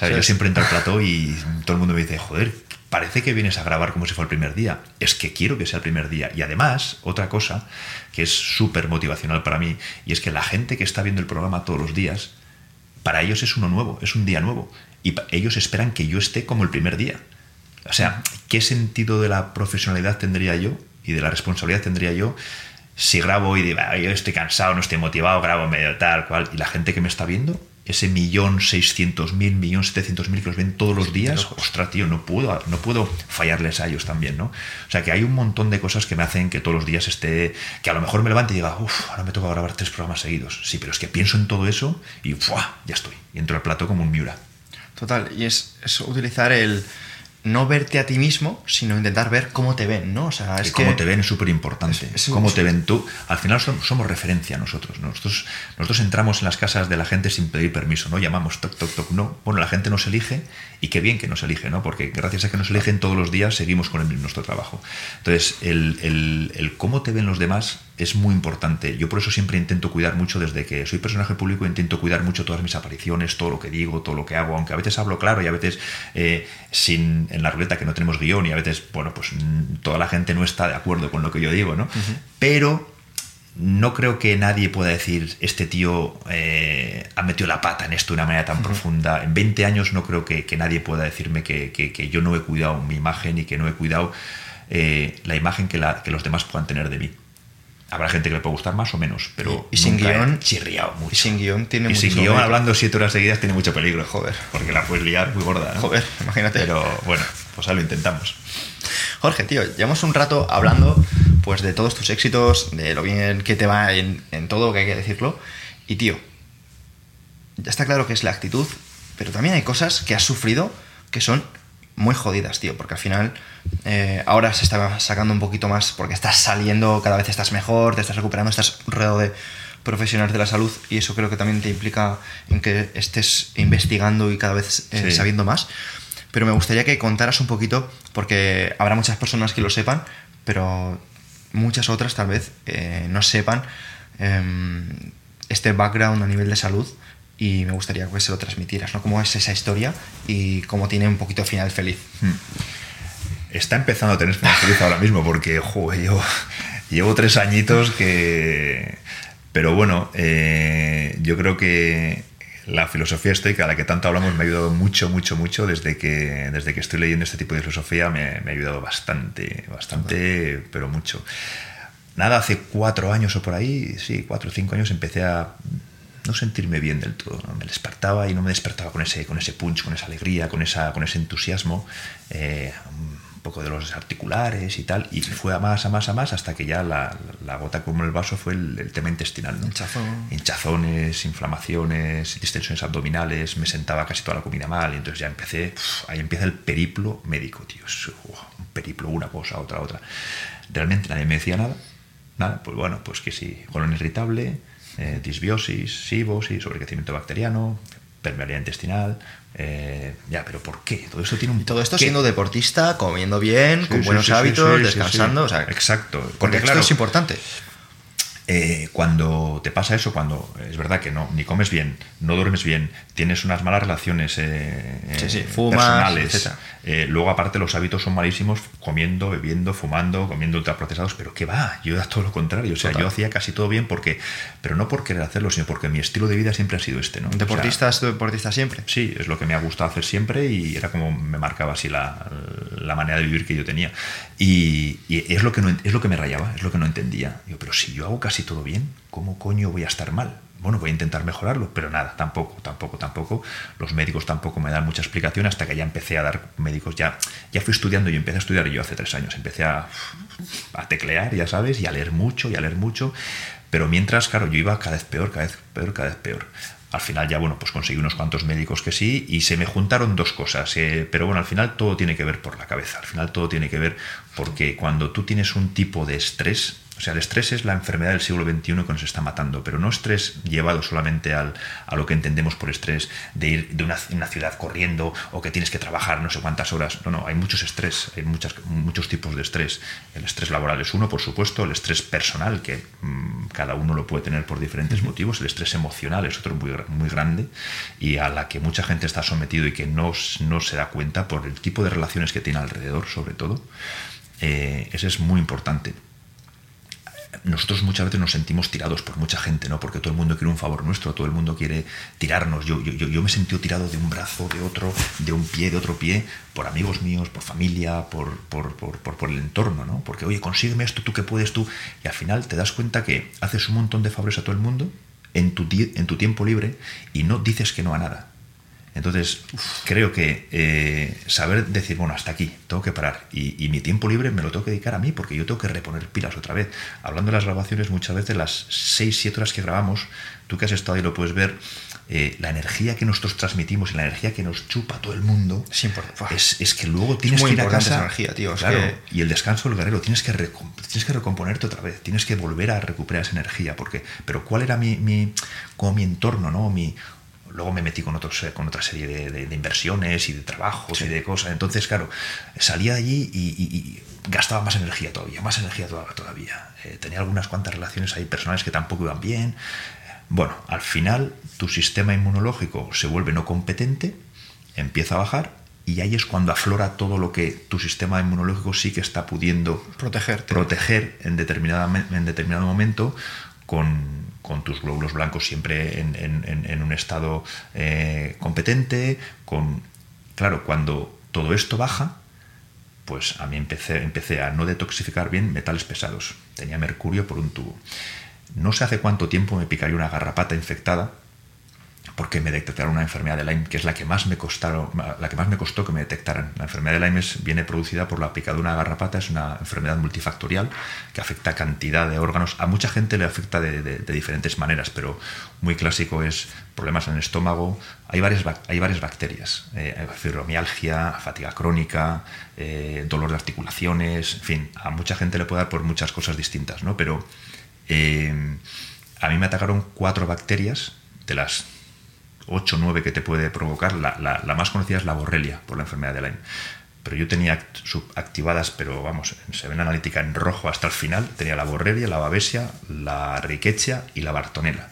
Yo siempre entro al plató y todo el mundo me dice, joder, parece que vienes a grabar como si fuera el primer día. Es que quiero que sea el primer día. Y además, otra cosa que es súper motivacional para mí, y es que la gente que está viendo el programa todos los días, para ellos es uno nuevo, es un día nuevo. Y ellos esperan que yo esté como el primer día. O sea, ¿qué sentido de la profesionalidad tendría yo y de la responsabilidad tendría yo si grabo y digo, yo estoy cansado, no estoy motivado, grabo medio tal, cual, y la gente que me está viendo ese millón seiscientos mil, millón setecientos mil que los ven todos los días, ostras, tío, no puedo, no puedo fallarles a ellos también, ¿no? O sea que hay un montón de cosas que me hacen que todos los días esté, que a lo mejor me levante y diga, uff, ahora me toca grabar tres programas seguidos. Sí, pero es que pienso en todo eso y ¡fua! ya estoy. Y entro al plato como un Miura. Total, y es, es utilizar el no verte a ti mismo, sino intentar ver cómo te ven, ¿no? O sea, es cómo te ven es súper importante. Cómo te ven tú. Al final somos, referencia nosotros. Nosotros, nosotros entramos en las casas de la gente sin pedir permiso, ¿no? Llamamos toc, toc, toc, no. Bueno, la gente nos elige y qué bien que nos elige, ¿no? Porque gracias a que nos eligen todos los días seguimos con el, nuestro trabajo. Entonces, el, el, el cómo te ven los demás es muy importante. Yo por eso siempre intento cuidar mucho, desde que soy personaje público, intento cuidar mucho todas mis apariciones, todo lo que digo, todo lo que hago, aunque a veces hablo claro y a veces eh, sin, en la ruleta que no tenemos guion y a veces, bueno, pues mm, toda la gente no está de acuerdo con lo que yo digo, ¿no? Pero no creo que nadie pueda decir, este tío eh, ha metido la pata en esto de una manera tan profunda. En 20 años no creo que, nadie pueda decirme que, yo no he cuidado mi imagen y que no he cuidado eh, la imagen que, la, que los demás puedan tener de mí. Habrá gente que le puede gustar más o menos, pero y, sin guion chirriado mucho. Y sin guion tiene y sin guion hablando siete horas seguidas tiene mucho peligro, joder, porque la puedes liar muy gorda, ¿no? Joder, imagínate. Pero bueno, pues ahora lo intentamos. Jorge, tío, llevamos un rato hablando pues de todos tus éxitos, de lo bien que te va en, en todo, que hay que decirlo. Y tío, ya está claro que es la actitud, pero también hay cosas que has sufrido que son muy jodidas, tío, porque al final eh, ahora se está sacando un poquito más porque estás saliendo, cada vez estás mejor, te estás recuperando, estás rodeado de profesionales de la salud y eso creo que también te implica en que estés investigando y cada vez eh, sabiendo más. Pero me gustaría que contaras un poquito, porque habrá muchas personas que lo sepan, pero muchas otras tal vez eh, no sepan em, este background a nivel de salud y me gustaría que se lo transmitieras, ¿no? ¿Cómo es esa historia y cómo tiene un poquito final feliz? Hmm está empezando a tener final feliz ahora mismo porque yo llevo tres añitos que... Pero bueno, eh, yo creo que la filosofía estoica, a la que tanto hablamos, me ha ayudado mucho, mucho, mucho. Desde que, desde que estoy leyendo este tipo de filosofía me ha ayudado bastante, bastante, pero mucho. Nada, hace cuatro años o por ahí, sí, cuatro o cinco años empecé a no sentirme bien del todo. ¿no? Me despertaba y no me despertaba con ese, con ese punch, con esa alegría, con, esa, con ese entusiasmo. Eh, un poco de los articulares y tal, y fue a más, a más, a más, hasta que ya la, la gota como el vaso fue el, el tema intestinal. ¿no? Hinchazón. Hinchazones, inflamaciones, distensiones abdominales, me sentaba casi toda la comida mal, y entonces ya empecé, uf, ahí empieza el periplo médico, tío. Uf, un periplo, una cosa, otra, otra. Realmente nadie me decía nada, nada, pues bueno, pues que sí, colon irritable, eh, disbiosis, SIBOS, sobrecrecimiento bacteriano, permeabilidad intestinal, eh, ya, pero ¿por qué? Todo esto tiene un Y todo esto qué. siendo deportista, comiendo bien, Sí, con sí, buenos sí, hábitos, descansando. sí. O sea, Exacto. Porque Porque esto claro, es importante. eh, cuando te pasa eso, cuando es verdad que no, ni comes bien, no duermes bien, tienes unas malas relaciones eh, Sí, sí, eh, fumas, personales, etcétera. Eh, luego aparte los hábitos son malísimos, comiendo, bebiendo, fumando, comiendo ultraprocesados, pero ¿qué va? Yo era todo lo contrario, o sea, Total. yo hacía casi todo bien porque, pero no por querer hacerlo, sino porque mi estilo de vida siempre ha sido este, ¿no? O sea, Deportista siempre. Sí, es lo que me ha gustado hacer siempre y era como me marcaba así la, la manera de vivir que yo tenía. Y, y es, lo que no, es lo que me rayaba, es lo que no entendía. Digo, pero si yo hago casi todo bien, ¿cómo coño voy a estar mal? Bueno, voy a intentar mejorarlo, pero nada, tampoco, tampoco, tampoco. Los médicos tampoco me dan mucha explicación hasta que ya empecé a dar médicos. Ya, ya fui estudiando, yo empecé a estudiar yo hace tres años. Empecé a, a teclear, ya sabes, y a leer mucho, y a leer mucho. Pero mientras, claro, yo iba cada vez peor, cada vez peor, cada vez peor. Al final ya, bueno, pues conseguí unos cuantos médicos que sí y se me juntaron dos cosas. eh, pero bueno, al final todo tiene que ver por la cabeza. Al final todo tiene que ver porque cuando tú tienes un tipo de estrés, o sea, el estrés es la enfermedad del siglo XXI que nos está matando, pero no estrés llevado solamente al, a lo que entendemos por estrés, de ir de una, una ciudad corriendo o que tienes que trabajar no sé cuántas horas. No, no, hay muchos estrés, hay muchas, muchos tipos de estrés. El estrés laboral es uno, por supuesto, el estrés personal, que mm, cada uno lo puede tener por diferentes motivos, el estrés emocional es otro muy, muy grande y a la que mucha gente está sometido y que no, no se da cuenta por el tipo de relaciones que tiene alrededor, sobre todo. Eh, ese es muy importante nosotros muchas veces nos sentimos tirados por mucha gente, ¿no? Porque todo el mundo quiere un favor nuestro, todo el mundo quiere tirarnos. Yo, yo, yo, me he sentido tirado de un brazo, de otro, de un pie, de otro pie, por amigos míos, por familia, por, por, por, por, el entorno, ¿no? Porque, oye, consígueme esto, tú que puedes, tú. Y al final te das cuenta que haces un montón de favores a todo el mundo en tu, en tu tiempo libre y no dices que no a nada. Entonces, creo que eh, saber decir, bueno, hasta aquí, tengo que parar. Y, y mi tiempo libre me lo tengo que dedicar a mí, porque yo tengo que reponer pilas otra vez. Hablando de las grabaciones, muchas veces las 6, 7 horas que grabamos, tú que has estado ahí lo puedes ver, eh, la energía que nosotros transmitimos y la energía que nos chupa todo el mundo, Es importante. Es, es que luego tienes muy que ir a casa. esa energía, tío, es claro, que- y el descanso del guerrero, tienes que, tienes que recomponerte otra vez, tienes que volver a recuperar esa energía. Porque, pero ¿cuál era mi, mi, como mi entorno? ¿no? Mi, luego me metí con, otros, con otra serie de, de- de inversiones y de trabajos y de cosas. Entonces, claro, salía de allí y, y- y gastaba más energía todavía, más energía toda- todavía. Eh, tenía algunas cuantas relaciones ahí personales que tampoco iban bien. Bueno, al final tu sistema inmunológico se vuelve no competente, empieza a bajar y ahí es cuando aflora todo lo que tu sistema inmunológico sí que está pudiendo Protegerte. proteger en, determinada, en determinado momento con, con tus glóbulos blancos siempre en, un estado eh, competente, con claro, cuando todo esto baja, pues a mí empecé, empecé a no detoxificar bien metales pesados. Tenía mercurio por un tubo. No sé hace cuánto tiempo me picaría una garrapata infectada porque me detectaron una enfermedad de Lyme, que es la que más me costaron, la que más me costó que me detectaran. La enfermedad de Lyme viene producida por la picadura de garrapata, es una enfermedad multifactorial que afecta a cantidad de órganos. A mucha gente le afecta de, diferentes maneras, pero muy clásico es problemas en el estómago. Hay varias, bac- hay varias bacterias, eh, fibromialgia, fatiga crónica, eh, dolor de articulaciones, en fin, a mucha gente le puede dar por muchas cosas distintas, ¿no? Pero eh, a mí me atacaron cuatro bacterias de las 8 o 9 que te puede provocar. La, la- más conocida es la borrelia por la enfermedad de Lyme. Pero yo tenía act- subactivadas, pero vamos, se ven analítica en rojo hasta el final. Tenía la borrelia, la babesia, la rickettsia y la bartonella.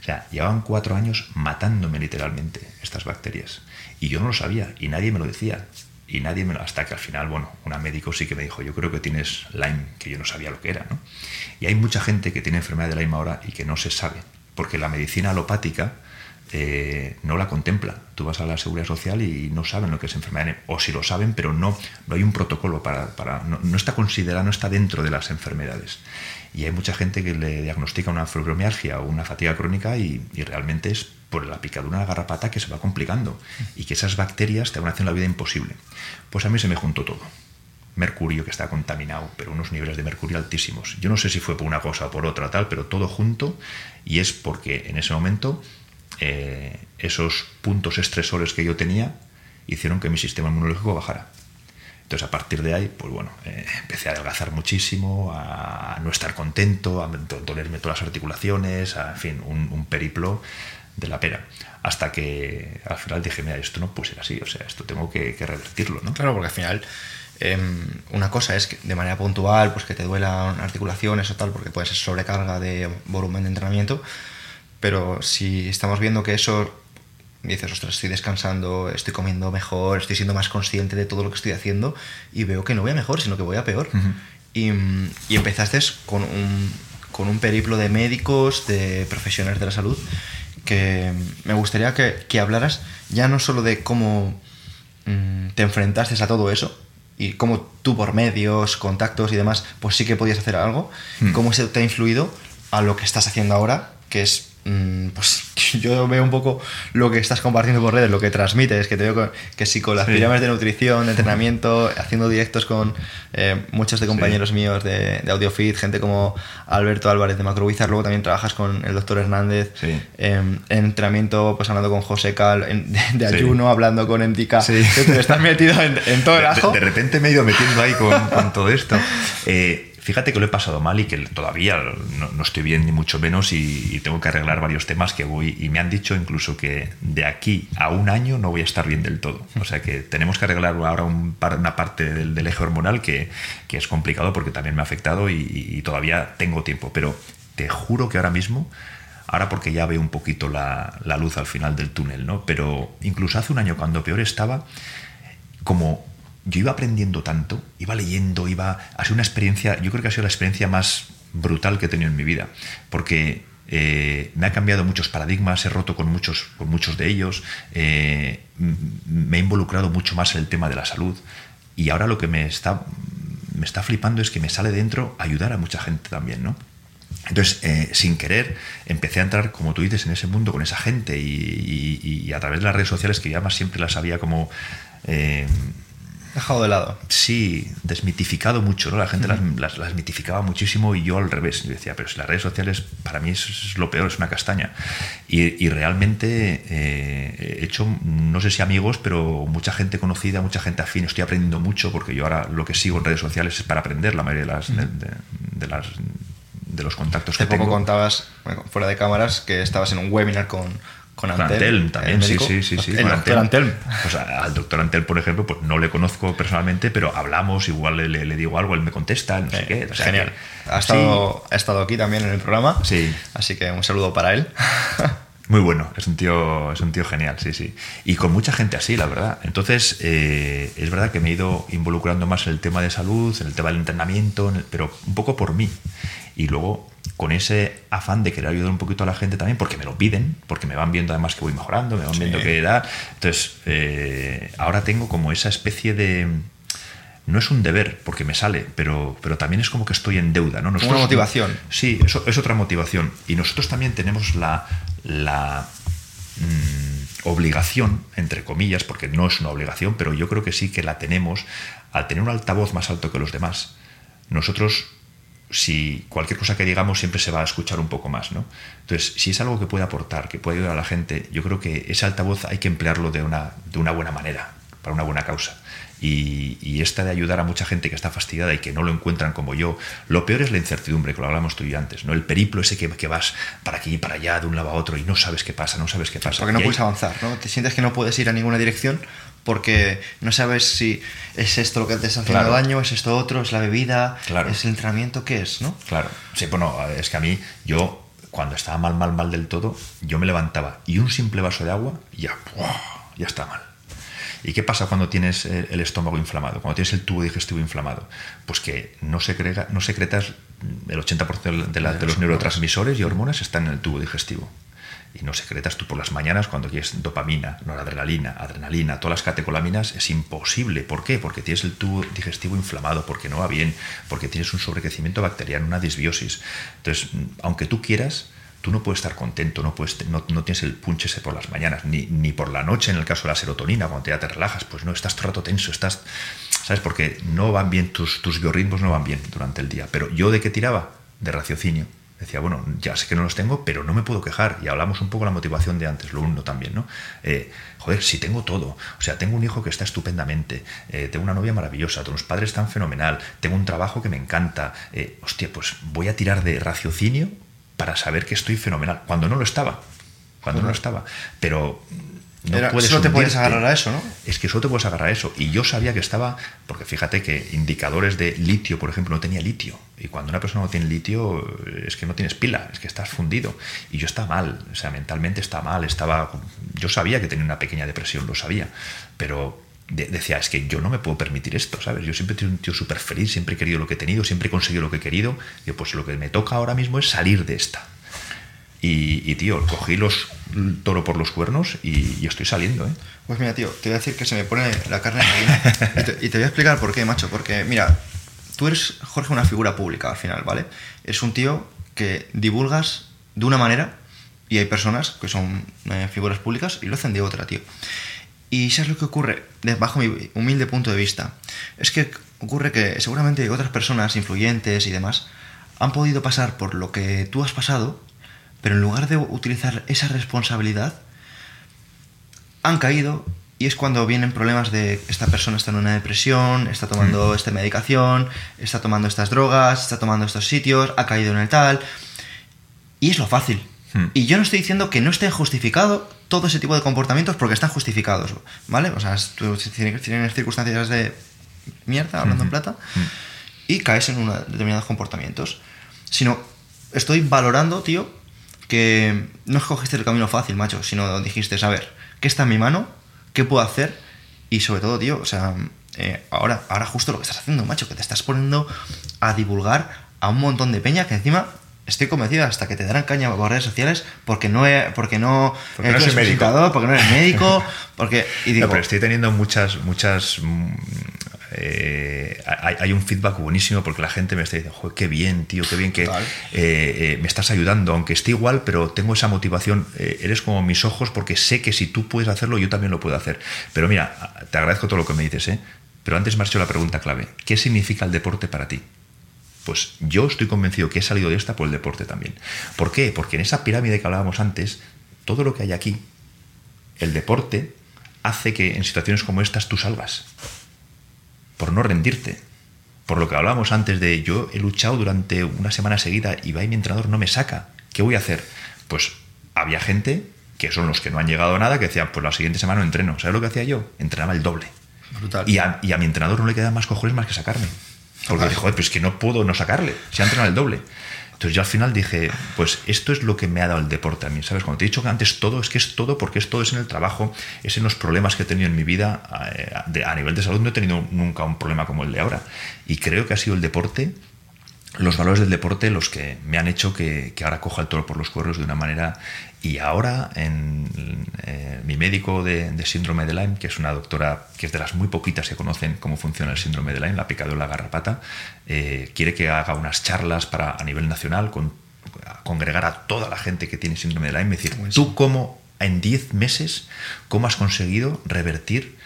O sea, llevaban cuatro años matándome literalmente estas bacterias. Y yo no lo sabía y nadie me lo decía. Y nadie me lo... Hasta que al final, bueno, una médico sí que me dijo, yo creo que tienes Lyme, que yo no sabía lo que era, ¿no? Y hay mucha gente que tiene enfermedad de Lyme ahora y que no se sabe. Porque la medicina alopática eh, no la contempla. Tú vas a la seguridad social y no saben lo que es enfermedad. O si lo saben, pero no, no hay un protocolo para... para no, no está considerado, no está dentro de las enfermedades. Y hay mucha gente que le diagnostica una fibromialgia o una fatiga crónica y, realmente es por la picadura de la garrapata que se va complicando y que esas bacterias te van haciendo la vida imposible. Pues a mí se me juntó todo. Mercurio que está contaminado, pero unos niveles de mercurio altísimos. Yo no sé si fue por una cosa o por otra tal, pero todo junto y es porque en ese momento eh, esos puntos estresores que yo tenía hicieron que mi sistema inmunológico bajara. Entonces, a partir de ahí, pues bueno, eh, empecé a adelgazar muchísimo, a no estar contento, a dolerme todas las articulaciones, a, en fin, un, periplo de la pera. Hasta que al final dije, mira, esto no puede ser así, o sea, esto tengo que, revertirlo, ¿no? Claro, porque al final em, una cosa es que de manera puntual, pues que te duelan articulaciones o tal, porque puede ser sobrecarga de volumen de entrenamiento, pero si estamos viendo que eso dices, ostras, estoy descansando, estoy comiendo mejor, estoy siendo más consciente de todo lo que estoy haciendo y veo que no voy a mejor, sino que voy a peor. y, y, empezaste con un, con un periplo de médicos, de profesionales de la salud, que me gustaría que, que hablaras ya no solo de cómo mm, te enfrentaste a todo eso, y cómo tú por medios, contactos y demás, pues sí que podías hacer algo, cómo eso te ha influido a lo que estás haciendo ahora, que es pues (laughs) yo veo un poco lo que estás compartiendo por redes, lo que transmites, que te veo que sí con las pirámides de nutrición, de entrenamiento, haciendo directos con eh, muchos de compañeros míos de, de AudioFit, gente como Alberto Álvarez de Macrovizar, luego también trabajas con el doctor Hernández, en entrenamiento, pues hablando con José Cal, de, ayuno, hablando con Entica, te estás metido en, todo el ajo. De, repente me he ido metiendo ahí con, con todo esto. (laughs) Eh, Fíjate que lo he pasado mal y que todavía no, estoy bien ni mucho menos y, tengo que arreglar varios temas que voy y me han dicho incluso que de aquí a un año no voy a estar bien del todo. O sea que tenemos que arreglar ahora una parte del, eje hormonal que, es complicado porque también me ha afectado y, todavía tengo tiempo. Pero te juro que ahora mismo ahora porque ya veo un poquito la, la, luz al final del túnel, ¿no? Pero incluso hace un año cuando peor estaba, como yo iba aprendiendo tanto, iba leyendo, iba... Ha sido una experiencia, yo creo que ha sido la experiencia más brutal que he tenido en mi vida, porque eh, me ha cambiado muchos paradigmas, he roto con muchos, con muchos de ellos, eh, me he involucrado mucho más en el tema de la salud y ahora lo que me está, me está flipando es que me sale dentro ayudar a mucha gente también, ¿no? Entonces, eh, sin querer, empecé a entrar, como tú dices, en ese mundo con esa gente y, a través de las redes sociales que ya más siempre las había como Dejado de lado. Sí, desmitificado mucho, ¿no? La gente las, las, mitificaba muchísimo y yo al revés. Yo decía, pero si las redes sociales para mí es, lo peor, es una castaña. Y, realmente eh, he hecho, no sé si amigos, pero mucha gente conocida, mucha gente afín. Estoy aprendiendo mucho porque yo ahora lo que sigo en redes sociales es para aprender la mayoría de las, de, las de los contactos Hace que poco contabas, fuera de cámaras, que estabas en un webinar con con Antelm, también, sí, sí, sí, sí. El doctor Antelm. Pues al doctor Antelm, por ejemplo, pues no le conozco personalmente, pero hablamos, igual le, le digo algo, él me contesta, no sé qué. genial. ha, estado, ha estado aquí también en el programa. Sí. Así que un saludo para él. (laughs) Muy bueno, es un tío, es un tío genial, sí, sí. Y con mucha gente así, la verdad. Entonces, eh, es verdad que me he ido involucrando más en el tema de salud, en el tema del entrenamiento, pero un poco por mí. Y luego con ese afán de querer ayudar un poquito a la gente también, porque me lo piden, porque me van viendo además que voy mejorando, me van viendo que da. Entonces, eh, ahora tengo como esa especie de. No es un deber, porque me sale, pero, pero también es como que estoy en deuda. ¿no? una motivación. Sí, eso es otra motivación. Y nosotros también tenemos la, la mm, obligación, entre comillas, porque no es una obligación, pero yo creo que sí que la tenemos, al tener un altavoz más alto que los demás. Nosotros si cualquier cosa que digamos siempre se va a escuchar un poco más, ¿no? Entonces, si es algo que puede aportar, que puede ayudar a la gente, yo creo que ese altavoz hay que emplearlo de una, de una buena manera, para una buena causa. Y, esta de ayudar a mucha gente que está fastidiada y que no lo encuentran como yo, lo peor es la incertidumbre, que lo hablamos tú y yo antes, ¿no? El periplo ese que, que, vas para aquí y para allá, de un lado a otro, y no sabes qué pasa, no sabes qué pasa. Porque no puedes avanzar, ¿no? Te sientes que no puedes ir a ninguna dirección porque no sabes si es esto lo que te está haciendo daño, es esto otro, es la bebida, es el entrenamiento, ¿qué es? ¿no? Claro, sí, bueno, es que a mí, yo cuando estaba mal, mal, mal del todo, yo me levantaba y un simple vaso de agua, ya, ya está mal. ¿Y qué pasa cuando tienes el estómago inflamado? Cuando tienes el tubo digestivo inflamado? Pues que no, secreta, no secretas el 80% de, de los neurotransmisores y hormonas están en el tubo digestivo. Y no secretas tú por las mañanas cuando quieres dopamina, noradrenalina, adrenalina, todas las catecolaminas, es imposible. ¿Por qué? Porque tienes el tubo digestivo inflamado, porque no va bien, porque tienes un sobrecrecimiento bacteriano, una disbiosis. Entonces, aunque tú quieras, tú no puedes estar contento, no, puedes, no, tienes el punch ese por las mañanas, ni, ni, por la noche en el caso de la serotonina, cuando ya te relajas, pues no, estás todo el rato tenso, estás, ¿sabes? Porque no van bien, tus, tus biorritmos no van bien durante el día. Pero yo de qué tiraba? De raciocinio. Decía, bueno, ya sé que no los tengo, pero no me puedo quejar. Y hablamos un poco de la motivación de antes, lo uno también, ¿no? Eh, joder, si tengo todo. O sea, tengo un hijo que está estupendamente, eh, tengo una novia maravillosa, tengo unos padres tan fenomenal, tengo un trabajo que me encanta. Eh, hostia, pues voy a tirar de raciocinio para saber que estoy fenomenal, cuando no lo estaba, cuando no lo estaba. Pero no puedes solo te puedes agarrar a eso, ¿no? Es que solo te puedes agarrar a eso. Y yo sabía que estaba, porque fíjate que indicadores de litio, por ejemplo, no tenía litio. Y cuando una persona no tiene litio, es que no tienes pila, es que estás fundido. Y yo estaba mal, o sea, mentalmente estaba mal, estaba. Yo sabía que tenía una pequeña depresión, lo sabía. Pero decía, es que yo no me puedo permitir esto, ¿sabes? Yo siempre he sido un tío súper feliz, siempre he querido lo que he tenido, siempre he conseguido lo que he querido. Y pues lo que me toca ahora mismo es salir de esta. Y, tío, cogí los el toro por los cuernos y, estoy saliendo, ¿eh? Pues mira, tío, te voy a decir que se me pone la carne en y, te, y te voy a explicar por qué, macho. Porque, mira, tú eres, Jorge, una figura pública al final, ¿vale? Es un tío que divulgas de una manera y hay personas que son eh, figuras públicas y lo hacen de otra, tío. Y ¿sabes lo que ocurre? Bajo mi humilde punto de vista. Es que ocurre que seguramente otras personas influyentes y demás han podido pasar por lo que tú has pasado, pero en lugar de utilizar esa responsabilidad, han caído y es cuando vienen problemas de esta persona está en una depresión, está tomando mm. esta medicación, está tomando estas drogas, está tomando estos sitios, ha caído en el tal. Y es lo fácil. Hmm. Y yo no estoy diciendo que no esté justificado todo ese tipo de comportamientos porque están justificados, ¿vale? O sea, tú tienes circunstancias de mierda, hablando en plata, y caes en unos determinados comportamientos. Sino, estoy valorando, tío, que no escogiste el camino fácil, macho, sino dijiste, a ver, ¿qué está en mi mano? ¿Qué puedo hacer? Y sobre todo, tío, o sea, eh, ahora, ahora justo lo que estás haciendo, macho, que te estás poniendo a divulgar a un montón de peña que encima estoy convencido hasta que te darán caña por redes sociales porque no porque no, porque no médico porque no eres médico porque y (laughs) digo, no, pero estoy teniendo muchas muchas mm, eh, hay, un feedback buenísimo porque la gente me está diciendo, Joder, qué bien, tío, qué bien que eh, eh, me estás ayudando, aunque esté igual, pero tengo esa motivación, eres como mis ojos porque sé que si tú puedes hacerlo, yo también lo puedo hacer. Pero mira, te agradezco todo lo que me dices, ¿eh? pero antes marcho la pregunta clave, ¿qué significa el deporte para ti? Pues yo estoy convencido que he salido de esta por el deporte también. ¿Por qué? Porque en esa pirámide que hablábamos antes, todo lo que hay aquí, el deporte hace que en situaciones como estas tú salgas. Por no rendirte. Por lo que hablábamos antes de yo he luchado durante una semana seguida y va y mi entrenador no me saca. ¿Qué voy a hacer? Pues había gente, que son los que no han llegado a nada, que decían, pues la siguiente semana no entreno. ¿Sabes lo que hacía yo? Entrenaba el doble. Brutal. Y a, y a mi entrenador no le quedan más cojones más que sacarme. Porque joder, pues que no puedo no sacarle, se ha entrenado el doble. Entonces yo al final dije, pues esto es lo que me ha dado el deporte a mí, ¿sabes? Cuando te he dicho que antes todo, es que es todo porque es todo, es en el trabajo, es en los problemas que he tenido en mi vida. Eh, a nivel de salud no he tenido nunca un problema como el de ahora. Y creo que ha sido el deporte los valores del deporte los que me han hecho que, ahora coja el toro por los cuernos de una manera. Y ahora, en, eh, mi médico de, síndrome de Lyme, que es una doctora que es de las muy poquitas que conocen cómo funciona el síndrome de Lyme, la picadura de la garrapata, eh, quiere que haga unas charlas para, a nivel nacional, con, congregar a toda la gente que tiene síndrome de Lyme y decir, tú cómo en 10 meses, cómo has conseguido revertir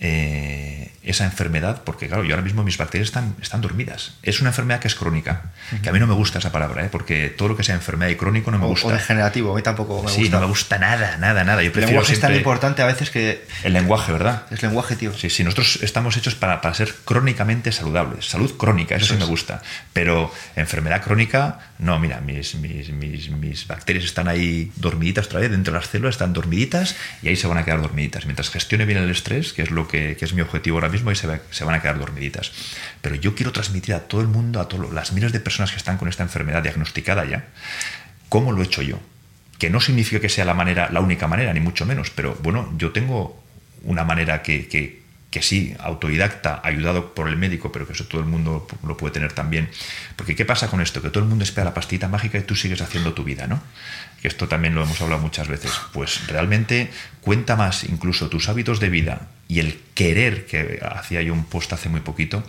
eh, esa enfermedad, porque claro, yo ahora mismo mis bacterias están, están dormidas. Es una enfermedad que es crónica, que a mí no me gusta esa palabra, ¿eh? porque todo lo que sea enfermedad y crónico no me gusta. O degenerativo, a mí tampoco me gusta. Sí, no me gusta nada, nada, nada. Yo el lenguaje es tan importante a veces que... El lenguaje, ¿verdad? Es lenguaje, tío. Sí, sí, nosotros estamos hechos para, para ser crónicamente saludables. Salud crónica, eso, sí me gusta. Pero enfermedad crónica, no, mira, mis, mis, mis, mis bacterias están ahí dormiditas otra vez, dentro de las células están dormiditas y ahí se van a quedar dormiditas. Mientras gestione bien el estrés, que es lo que es mi objetivo ahora mismo, y se, se, van a quedar dormiditas. Pero yo quiero transmitir a todo el mundo, a todas las miles de personas que están con esta enfermedad diagnosticada ya, cómo lo he hecho yo. Que no significa que sea la, manera, la única manera, ni mucho menos, pero bueno, yo tengo una manera que, que, que sí, autodidacta, ayudado por el médico, pero que eso todo el mundo lo puede tener también. Porque ¿qué pasa con esto? Que todo el mundo espera la pastita mágica y tú sigues haciendo tu vida, ¿no? Que esto también lo hemos hablado muchas veces. Pues realmente cuenta más incluso tus hábitos de vida y el querer, que hacía yo un post hace muy poquito,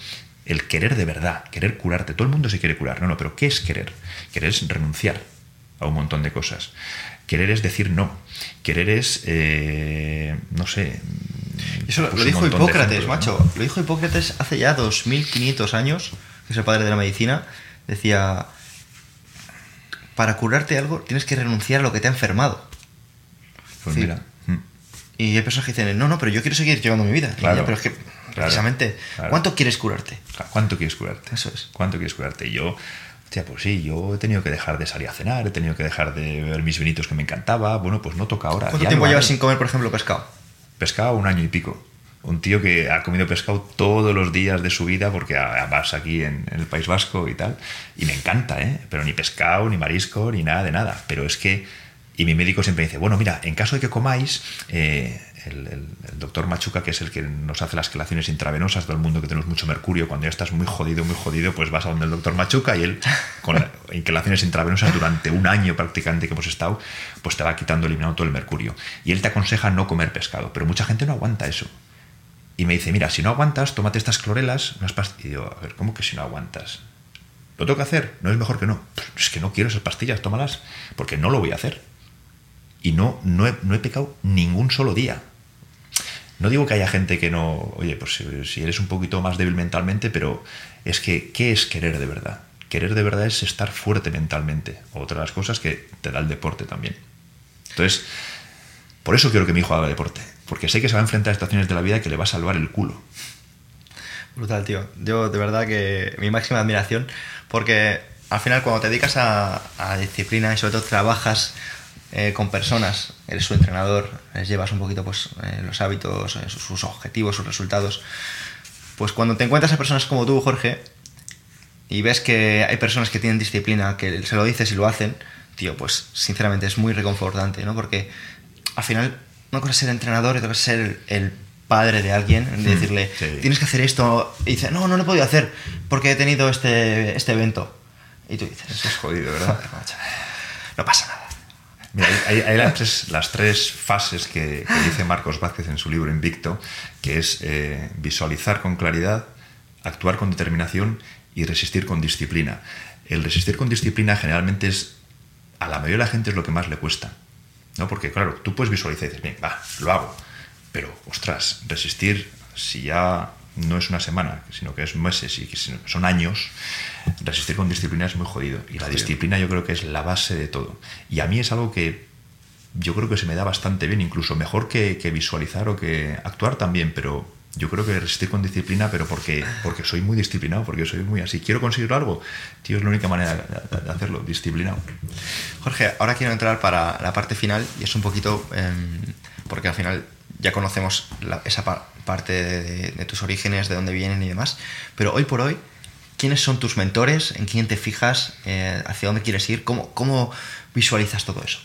el querer de verdad, querer curarte. Todo el mundo se quiere curar, no, no, pero ¿qué es querer? Querer es renunciar a un montón de cosas. Querer es decir no. Querer es, eh, no sé, eso lo, pues dijo Hipócrates, macho. Lo dijo Hipócrates hace ya 2500 años, que es el padre de la medicina. Decía, para curarte algo tienes que renunciar a lo que te ha enfermado. Pues mira. Mm. Y hay personas que dicen, no, no, pero yo quiero seguir llevando mi vida. Claro, pero es que, precisamente, ¿cuánto quieres curarte? ¿Cuánto quieres curarte? Eso es. ¿Cuánto quieres curarte? Y yo, hostia, pues sí, yo he tenido que dejar de salir a cenar, he tenido que dejar de ver mis vinitos que me encantaba. Bueno, pues no toca ahora. ¿Cuánto tiempo llevas sin comer, por ejemplo, pescado? pescado un año y pico. Un tío que ha comido pescado todos los días de su vida, porque vas aquí en, el País Vasco y tal, y me encanta, ¿eh? Pero ni pescado, ni marisco, ni nada de nada. Pero es que, y mi médico siempre dice, bueno, mira, en caso de que comáis, eh, el, doctor Machuca, que es el que nos hace las quelaciones intravenosas, todo el mundo que tenemos mucho mercurio, cuando ya estás muy jodido, muy jodido, pues vas a donde el doctor Machuca y él, con inquelaciones (laughs) intravenosas durante un año prácticamente que hemos estado, pues te va quitando, eliminando todo el mercurio. Y él te aconseja no comer pescado, pero mucha gente no aguanta eso. Y me dice, mira, si no aguantas, tómate estas clorelas, unas pastillas. Y digo, a ver, ¿cómo que si no aguantas? ¿Lo tengo que hacer? ¿No es mejor que no? Es que no quiero esas pastillas, tómalas, porque no lo voy a hacer. Y no, no, no he pecado ningún solo día. No digo que haya gente que no, oye, pues si eres un poquito más débil mentalmente, pero es que, ¿qué es querer de verdad? Querer de verdad es estar fuerte mentalmente. Otra de las cosas que te da el deporte también. Entonces, por eso quiero que mi hijo haga deporte, porque sé que se va a enfrentar a situaciones de la vida que le va a salvar el culo. Brutal, tío. Yo de verdad que mi máxima admiración, porque al final cuando te dedicas a, a disciplina y sobre todo trabajas eh, con personas, eres su entrenador, les llevas un poquito pues, eh, los hábitos, eh, sus objetivos, sus resultados. Pues cuando te encuentras a personas como tú, Jorge, y ves que hay personas que tienen disciplina, que se lo dices y lo hacen, tío, pues sinceramente es muy reconfortante, ¿no? Porque al final cosa es ser entrenador y es ser el, padre de alguien, de hmm, decirle, tienes que hacer esto, y dice, no, no lo he podido hacer porque he tenido este, este evento. Y tú dices, eso es jodido, ¿verdad? (laughs) no pasa nada hay, las, tres, fases que, dice Marcos Vázquez en su libro Invicto, que es eh, visualizar con claridad, actuar con determinación y resistir con disciplina. El resistir con disciplina generalmente es, a la mayoría de la gente es lo que más le cuesta. ¿No? Porque claro, tú puedes visualizar y dices, bien, va, lo hago. Pero, ostras, resistir, si ya no es una semana, sino que es meses y que son años, resistir con disciplina es muy jodido. Y la disciplina yo creo que es la base de todo. Y a mí es algo que yo creo que se me da bastante bien, incluso mejor que, visualizar o que actuar también, pero yo creo que resistir con disciplina, pero porque, porque soy muy disciplinado, porque soy muy así. Quiero conseguir algo, tío, es la única manera de hacerlo, disciplinado. Jorge, ahora quiero entrar para la parte final y es un poquito, em, porque al final ya conocemos esa parte de, tus orígenes, de dónde vienen y demás, pero hoy por hoy, ¿quiénes son tus mentores? ¿En quién te fijas? Eh, ¿Hacia dónde quieres ir? ¿Cómo, ¿Cómo visualizas todo eso?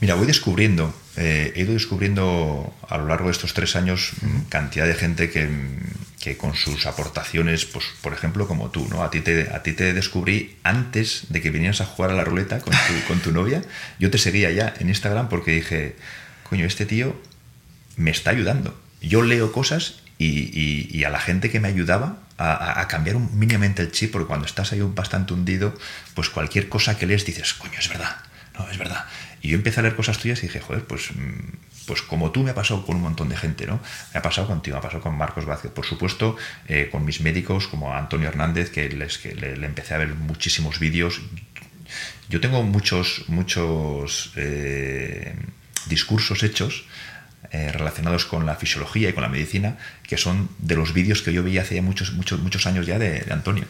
Mira, voy descubriendo, eh, he ido descubriendo a lo largo de estos tres años cantidad de gente que, que, con sus aportaciones, pues por ejemplo como tú, ¿no? A ti, te, a ti te descubrí antes de que vinieras a jugar a la ruleta con tu, con tu novia. Yo te seguía ya en Instagram porque dije, coño, este tío me está ayudando. Yo leo cosas y, a la gente que me ayudaba a, cambiar un, mínimamente el chip, porque cuando estás ahí bastante hundido, pues cualquier cosa que lees dices, coño, es verdad, no, es verdad. Y yo empecé a leer cosas tuyas y dije, joder, pues, pues como tú me ha pasado con un montón de gente, ¿no? Me ha pasado contigo, me ha pasado con Marcos Vázquez, por supuesto, eh, con mis médicos como Antonio Hernández, que, les, que le, empecé a ver muchísimos vídeos. Yo tengo muchos, muchos eh, discursos hechos eh, relacionados con la fisiología y con la medicina, que son de los vídeos que yo veía hace muchos, muchos, muchos años ya de, Antonio.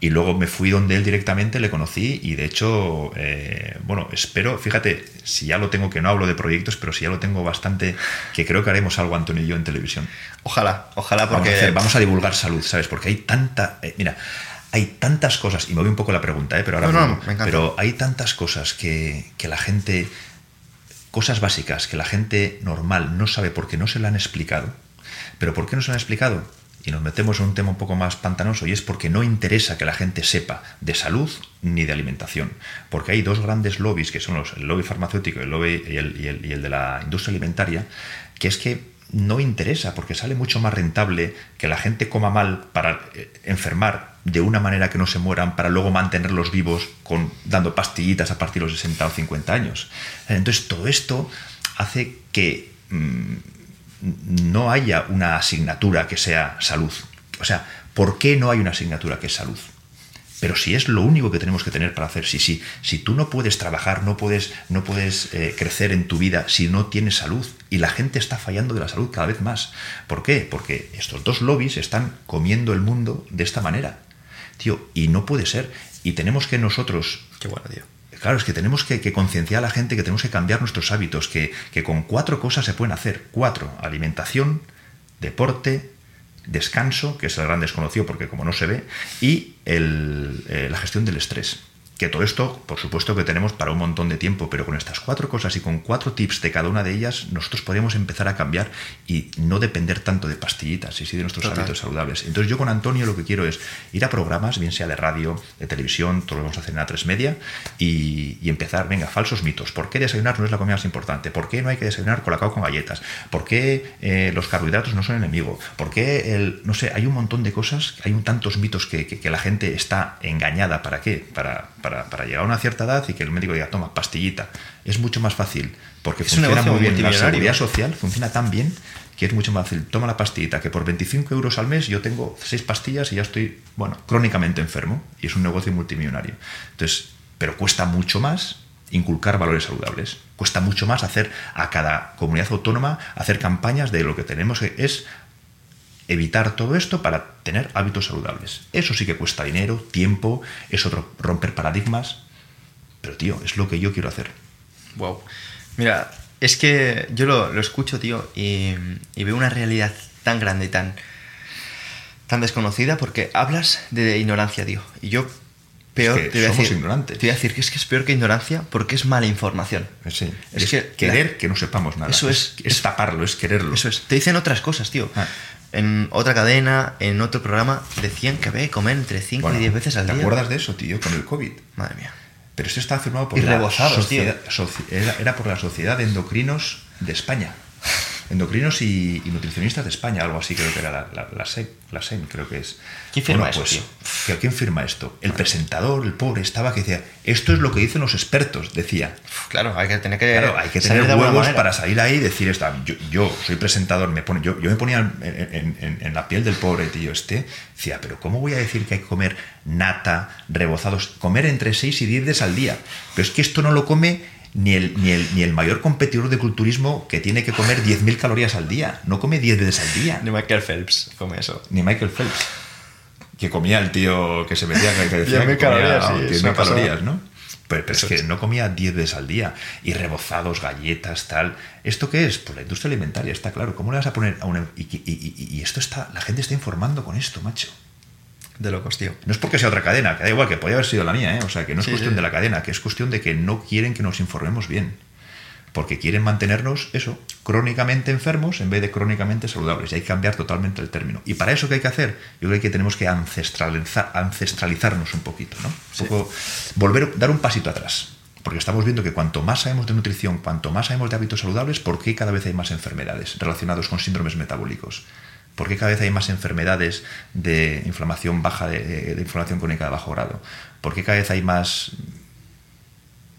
Y luego me fui donde él directamente, le conocí y de hecho, eh, bueno, espero, fíjate, si ya lo tengo, que no hablo de proyectos, pero si ya lo tengo bastante, que creo que haremos algo Antonio y yo en televisión. Ojalá, ojalá, porque... Vamos a, vamos a divulgar salud, ¿sabes? Porque hay tanta... Eh, mira, hay tantas cosas, y me voy un poco la pregunta, pero ahora pero hay tantas cosas que, que la gente cosas básicas que la gente normal no sabe porque no se le han explicado, ¿Pero por qué no se han explicado? Y nos metemos en un tema un poco más pantanoso y es porque no interesa que la gente sepa de salud ni de alimentación. Porque hay dos grandes lobbies, que son los, el lobby farmacéutico el, lobby, y el de la industria alimentaria, que es que no interesa porque sale mucho más rentable que la gente coma mal para eh, enfermar de una manera que no se mueran para luego mantenerlos vivos con dando pastillitas a partir de los 60 o 50 años. Entonces todo esto hace que mmm, no haya una asignatura que sea salud. O sea, ¿por qué no hay una asignatura que es salud? Pero si es lo único que tenemos que tener para hacer, si, si, si tú no puedes trabajar, no puedes, no puedes eh, crecer en tu vida si no tienes salud, y la gente está fallando de la salud cada vez más. ¿Por qué? Porque estos dos lobbies están comiendo el mundo de esta manera. Tío, y no puede ser. Y tenemos que nosotros... Qué bueno, tío. Claro, es que tenemos que, que, concienciar a la gente que tenemos que cambiar nuestros hábitos, que, que con cuatro cosas se pueden hacer. Cuatro, alimentación, deporte, descanso, que es el gran desconocido porque como no se ve, y el, eh, la gestión del estrés. Que todo esto, por supuesto que tenemos para un montón de tiempo, pero con estas cuatro cosas y con cuatro tips de cada una de ellas, nosotros podemos empezar a cambiar y no depender tanto de pastillitas, y sí de nuestros Total. hábitos saludables. Entonces yo con Antonio lo que quiero es ir a programas, bien sea de radio, de televisión, todo lo vamos a hacer en A3 Media, y, y empezar, venga, falsos mitos. ¿Por qué desayunar no es la comida más importante? ¿Por qué no hay que desayunar colacao con galletas? ¿Por qué eh, los carbohidratos no son enemigo? ¿Por qué el, no sé, hay un montón de cosas, hay un tantos mitos que, que, que la gente está engañada. ¿Para qué? Para para, para, llegar a una cierta edad y que el médico diga, toma, pastillita. Es mucho más fácil, porque es funciona muy bien. La seguridad social funciona tan bien que es mucho más fácil. Toma la pastillita, que por 25 euros al mes yo tengo 6 pastillas y ya estoy, bueno, crónicamente enfermo. Y es un negocio multimillonario. Entonces, pero cuesta mucho más inculcar valores saludables. Cuesta mucho más hacer a cada comunidad autónoma, hacer campañas de lo que tenemos que es evitar todo esto para tener hábitos saludables. Eso sí que cuesta dinero, tiempo, es otro romper paradigmas. Pero, tío, es lo que yo quiero hacer. Wow. Mira, es que yo lo, lo escucho, tío, y, y, veo una realidad tan grande y tan, tan desconocida porque hablas de ignorancia, tío. Y yo peor es que te voy somos a decir, ignorantes. Te voy a decir que es que es peor que ignorancia porque es mala información. Sí. Es, es que querer la, que no sepamos nada. Eso es, es, es, taparlo, es quererlo. Eso es. Te dicen otras cosas, tío. Ah en otra cadena, en otro programa, decían que había que comer entre 5 bueno, y 10 veces al ¿te día. ¿Te acuerdas de eso, tío, con el COVID? Madre mía. Pero eso está firmado por y la sociedad, soci era, era, por la Sociedad de Endocrinos de España. Endocrinos y, y, nutricionistas de España, algo así creo que era la, la, la, SEM, la SEM, creo que es. ¿Quién firma bueno, pues, tío? ¿Quién firma esto? El presentador, el pobre, estaba que decía, esto es lo que dicen los expertos, decía. Claro, hay que tener que, claro, hay que tener huevos para salir ahí y decir, esta, yo, yo soy presentador, me pone, yo, yo me ponía en, en, en, en, la piel del pobre tío este, decía, pero ¿cómo voy a decir que hay que comer nata, rebozados, comer entre 6 y 10 veces al día? Pero es que esto no lo come ni el, ni, el, ni el mayor competidor de culturismo que tiene que comer 10.000 calorías al día. No come 10 veces al día. Ni Michael Phelps come eso. Ni Michael Phelps. Que comía el tío que se metía, que decía 10.000 calorías, sí, 10.000 calorías, ¿no? Pero, pero es que no comía 10 veces al día. Y rebozados, galletas, tal. ¿Esto qué es? Pues la industria alimentaria, está claro. ¿Cómo le vas a poner a una... Y, y, y, y esto está... La gente está informando con esto, macho. De locos, tío. No es porque sea otra cadena, que da igual, que podría haber sido la mía, ¿eh? O sea, que no es sí, cuestión sí. de la cadena, que es cuestión de que no quieren que nos informemos bien. Porque quieren mantenernos, eso, crónicamente enfermos en vez de crónicamente saludables. Y hay que cambiar totalmente el término. ¿Y para eso qué hay que hacer? Yo creo que tenemos que ancestralizar, ancestralizarnos un poquito, ¿no? Un poco, volver, dar un pasito atrás. Porque estamos viendo que cuanto más sabemos de nutrición, cuanto más sabemos de hábitos saludables, ¿por qué cada vez hay más enfermedades relacionadas con síndromes metabólicos? ¿Por qué cada vez hay más enfermedades de inflamación baja, de, de, inflamación crónica de bajo grado? ¿Por qué cada vez hay más,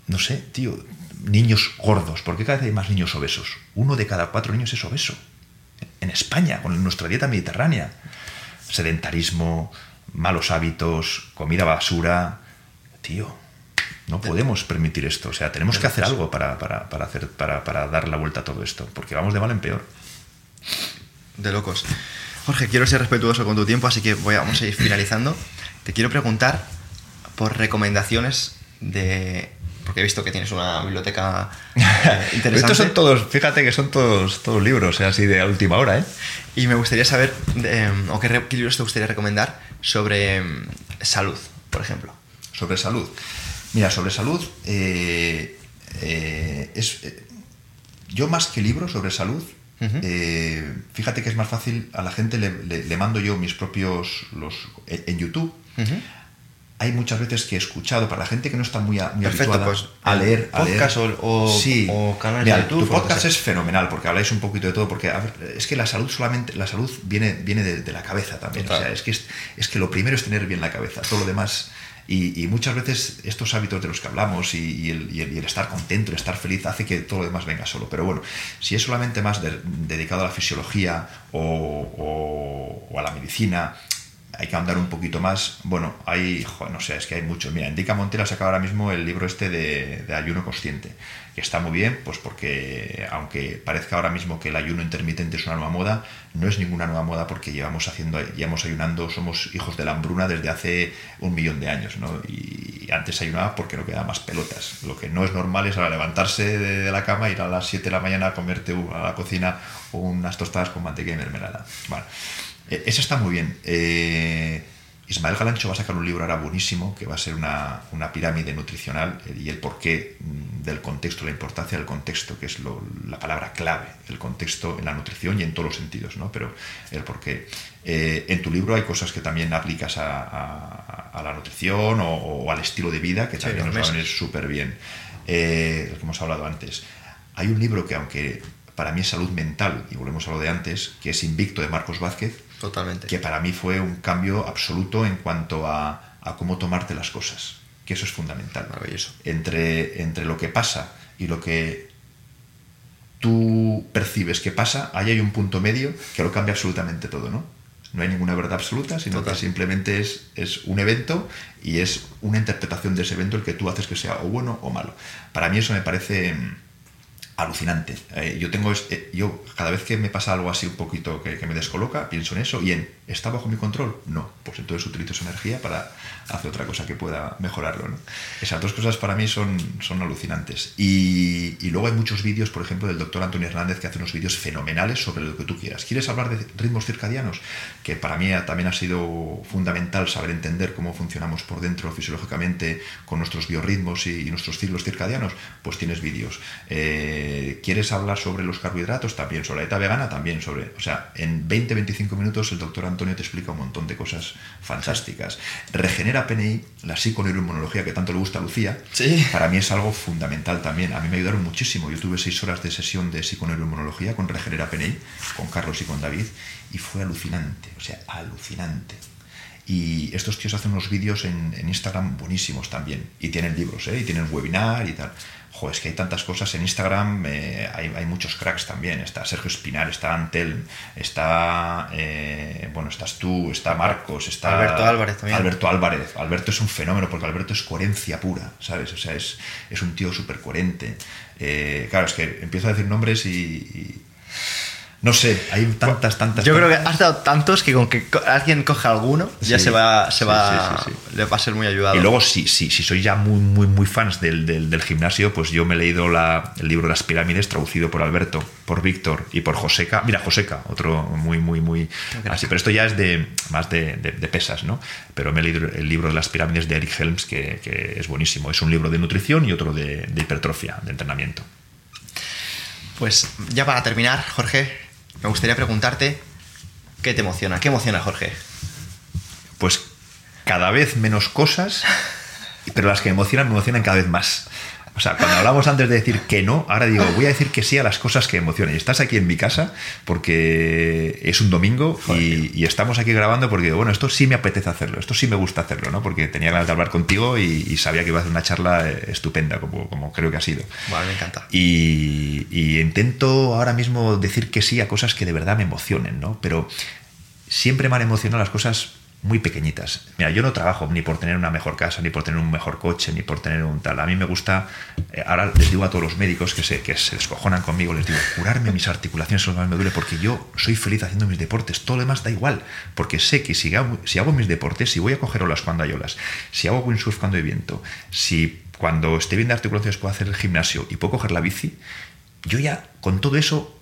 no sé, tío, niños gordos? ¿Por qué cada vez hay más niños obesos? Uno de cada cuatro niños es obeso. En España, con nuestra dieta mediterránea. Sedentarismo, malos hábitos, comida basura. Tío, no podemos permitir esto. O sea, tenemos que hacer algo para, para, para, hacer, para, para dar la vuelta a todo esto, porque vamos de mal en peor de locos. Jorge, quiero ser respetuoso con tu tiempo, así que voy a, vamos a ir finalizando. Te quiero preguntar por recomendaciones de... Porque he visto que tienes una biblioteca eh, interesante. (laughs) Estos son todos, fíjate que son todos, todos libros, así de última hora, ¿eh? Y me gustaría saber, eh, o qué, qué, libros te gustaría recomendar sobre um, salud, por ejemplo. Sobre salud. Mira, sobre salud, eh, es, yo más que libros sobre salud, eh, fíjate que es más fácil, a la gente le, mando yo mis propios, los en YouTube. Hay muchas veces que he escuchado, para la gente que no está muy, muy habituada pues, a leer, a podcast O, sí. o canal de YouTube. Tu podcast es fenomenal porque habláis un poquito de todo, porque es que la salud solamente, la salud viene, viene de, la cabeza también. O sea, es que, es, que lo primero es tener bien la cabeza, todo lo demás y, muchas veces estos hábitos de los que hablamos y, el, estar contento, el estar feliz, hace que todo lo demás venga solo. Pero bueno, si es solamente más dedicado a la fisiología o, a la medicina, hay que andar un poquito más. Bueno, hay, no sé, es que hay mucho. Mira, Indica Montera saca ahora mismo el libro este de, ayuno consciente está muy bien, pues porque aunque parezca ahora mismo que el ayuno intermitente es una nueva moda, no es ninguna nueva moda porque llevamos haciendo, llevamos ayunando, somos hijos de la hambruna desde hace un millón de años, ¿no? Y antes ayunaba porque no quedaba más pelotas. Lo que no es normal es ahora levantarse de, la cama, ir a las 7 de la mañana a comerte a la cocina unas tostadas con mantequilla y mermelada. Bueno, e, eso está muy bien. Eh, Ismael Galancho va a sacar un libro ahora buenísimo que va a ser una, pirámide nutricional eh, y el porqué mm, del contexto, la importancia del contexto, que es la palabra clave, el contexto en la nutrición y en todos los sentidos, ¿no? Pero el porqué. Eh, en tu libro hay cosas que también aplicas a, la nutrición o, al estilo de vida que también nos va a venir súper bien. Eh, que hemos hablado antes. Hay un libro que, aunque para mí es salud mental, y volvemos a lo de antes, que es Invicto de Marcos Vázquez, Totalmente. Que para mí fue un cambio absoluto en cuanto a, cómo tomarte las cosas. Que eso es fundamental. Maravilloso. Entre, entre lo que pasa y lo que tú percibes que pasa, ahí hay un punto medio que lo cambia absolutamente todo, ¿no? No hay ninguna verdad absoluta, sino que simplemente es, es un evento y es una interpretación de ese evento el que tú haces que sea o bueno o malo. Para mí eso me parece alucinante. Eh, yo tengo, eh, yo cada vez que me pasa algo así un poquito que, me descoloca, pienso en eso y en, ¿está bajo mi control? No, pues entonces utilizo esa energía para hacer otra cosa que pueda mejorarlo. Esas dos cosas para mí son, son alucinantes. Y, luego hay muchos vídeos, por ejemplo, del doctor Antonio Hernández que hace unos vídeos fenomenales sobre lo que tú quieras. ¿Quieres hablar de ritmos circadianos? Que para mí también ha sido fundamental saber entender cómo funcionamos por dentro fisiológicamente con nuestros biorritmos y, nuestros ciclos circadianos, pues tienes vídeos. Eh, ¿Quieres hablar sobre los carbohidratos? También, sobre la dieta vegana, también sobre... O sea, en 20-25 minutos el doctor Antonio te explica un montón de cosas fantásticas. Regenera PNI, la psiconeuroinmunología que tanto le gusta a Lucía, para mí es algo fundamental también. A mí me ayudaron muchísimo. Yo tuve seis horas de sesión de psiconeuroinmunología con Regenera PNI, con Carlos y con David, y fue alucinante, o sea, alucinante. Y estos tíos hacen unos vídeos en, Instagram buenísimos también. Y tienen libros, ¿eh? y tienen webinar y tal. Joder, es que hay tantas cosas en Instagram, eh, hay, muchos cracks también. Está Sergio Espinar, está Antel, está, eh, bueno, estás tú, está Marcos, está... Alberto Álvarez también. Alberto Álvarez. Alberto es un fenómeno porque Alberto es coherencia pura, ¿sabes? O sea, es, es un tío súper coherente. Eh, claro, es que empiezo a decir nombres y no sé, hay tantas, tantas. Yo creo que has dado tantos que con que alguien coja alguno ya se va, se va, le va a ser muy ayudado. Y luego, si, si, si sois ya muy, muy, muy fans del, del, gimnasio, pues yo me he leído la, el libro de las pirámides, traducido por Alberto, por Víctor y por Joseca. Mira, Joseca, otro muy, muy, muy. Así, pero esto ya es de más de, de, pesas, ¿no? Pero me he leído el libro de las pirámides de Eric Helms, que, que es buenísimo. Es un libro de nutrición y otro de, de hipertrofia, de entrenamiento. Pues ya para terminar, Jorge, me gustaría preguntarte, ¿qué te emociona? ¿Qué emociona, Jorge? Pues cada vez menos cosas, pero las que me emocionan me emocionan cada vez más. O sea, cuando hablamos antes de decir que no, ahora digo, voy a decir que sí a las cosas que emocionan. Y estás aquí en mi casa porque es un domingo y, estamos aquí grabando porque, bueno, esto sí me apetece hacerlo, esto sí me gusta hacerlo, ¿no? Porque tenía ganas de hablar contigo y, sabía que iba a hacer una charla eh, estupenda, como, como creo que ha sido. Vale, me encanta. Y, y intento ahora mismo decir que sí a cosas que de verdad me emocionen, ¿no? Pero siempre me han emocionado las cosas muy pequeñitas. Mira, yo no trabajo ni por tener una mejor casa, ni por tener un mejor coche, ni por tener un tal. A mí me gusta, eh, ahora les digo a todos los médicos que se, que se descojonan conmigo, les digo, curarme mis articulaciones es lo que más me duele, porque yo soy feliz haciendo mis deportes, todo lo demás da igual, porque sé que si hago, si hago mis deportes, si voy a coger olas cuando hay olas, si hago windsurf cuando hay viento, si cuando esté bien de articulaciones puedo hacer el gimnasio y puedo coger la bici, yo ya con todo eso,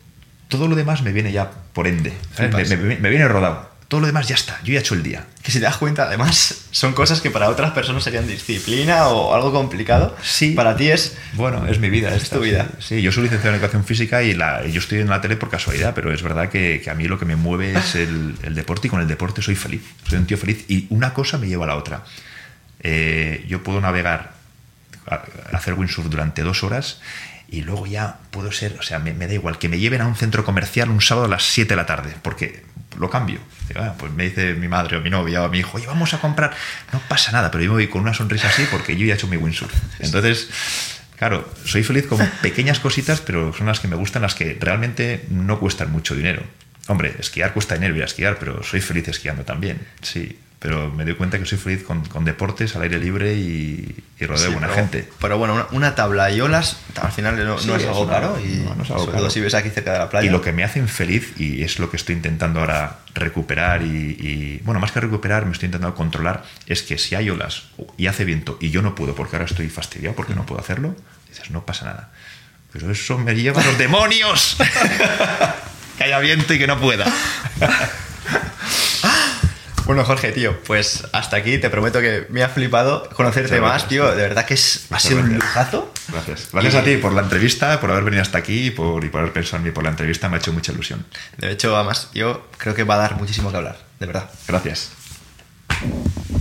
todo lo demás me viene ya por ende, me, me viene rodado. Todo lo demás ya está, yo ya he hecho el día. Que si te das cuenta, además, son cosas que para otras personas serían disciplina o algo complicado. Sí. Para ti es. Bueno, es mi vida. Es tu vida. Sí, yo soy licenciado en educación física y la, yo estoy en la tele por casualidad, pero es verdad que, que a mí lo que me mueve es el, el, deporte y con el deporte soy feliz. Soy un tío feliz y una cosa me lleva a la otra. Eh, yo puedo navegar, hacer windsurf durante dos horas y luego ya puedo ser, o sea, me, me, da igual que me lleven a un centro comercial un sábado a las 7 de la tarde, porque lo cambio. Ah, pues me dice mi madre o mi novia o mi hijo, oye, vamos a comprar. No pasa nada, pero yo me voy con una sonrisa así porque yo ya he hecho mi windsurf. Entonces, claro, soy feliz con pequeñas cositas, pero son las que me gustan, las que realmente no cuestan mucho dinero. Hombre, esquiar cuesta dinero ir a esquiar, pero soy feliz esquiando también, sí pero me doy cuenta que soy feliz con, con deportes al aire libre y, y rodeo sí, buena pero, gente. Pero bueno, una, una, tabla y olas al final no, sí, no es algo caro y no, no es algo sobre caro. todo si ves aquí cerca de la playa. Y lo que me hacen feliz, y es lo que estoy intentando ahora recuperar y, y, bueno, más que recuperar, me estoy intentando controlar, es que si hay olas y hace viento y yo no puedo porque ahora estoy fastidiado porque no puedo hacerlo, dices, no pasa nada. Pero eso me lleva a los demonios. (laughs) (laughs) que haya viento y que no pueda. (laughs) Bueno, Jorge, tío, pues hasta aquí te prometo que me ha flipado conocerte más, tío. De verdad que es, ha sido un lujazo. Gracias. Gracias Y- a ti por la entrevista, por haber venido hasta aquí y por, y por haber pensado en mí por la entrevista. Me ha hecho mucha ilusión. De hecho, además, yo creo que va a dar muchísimo que hablar, de verdad. Gracias.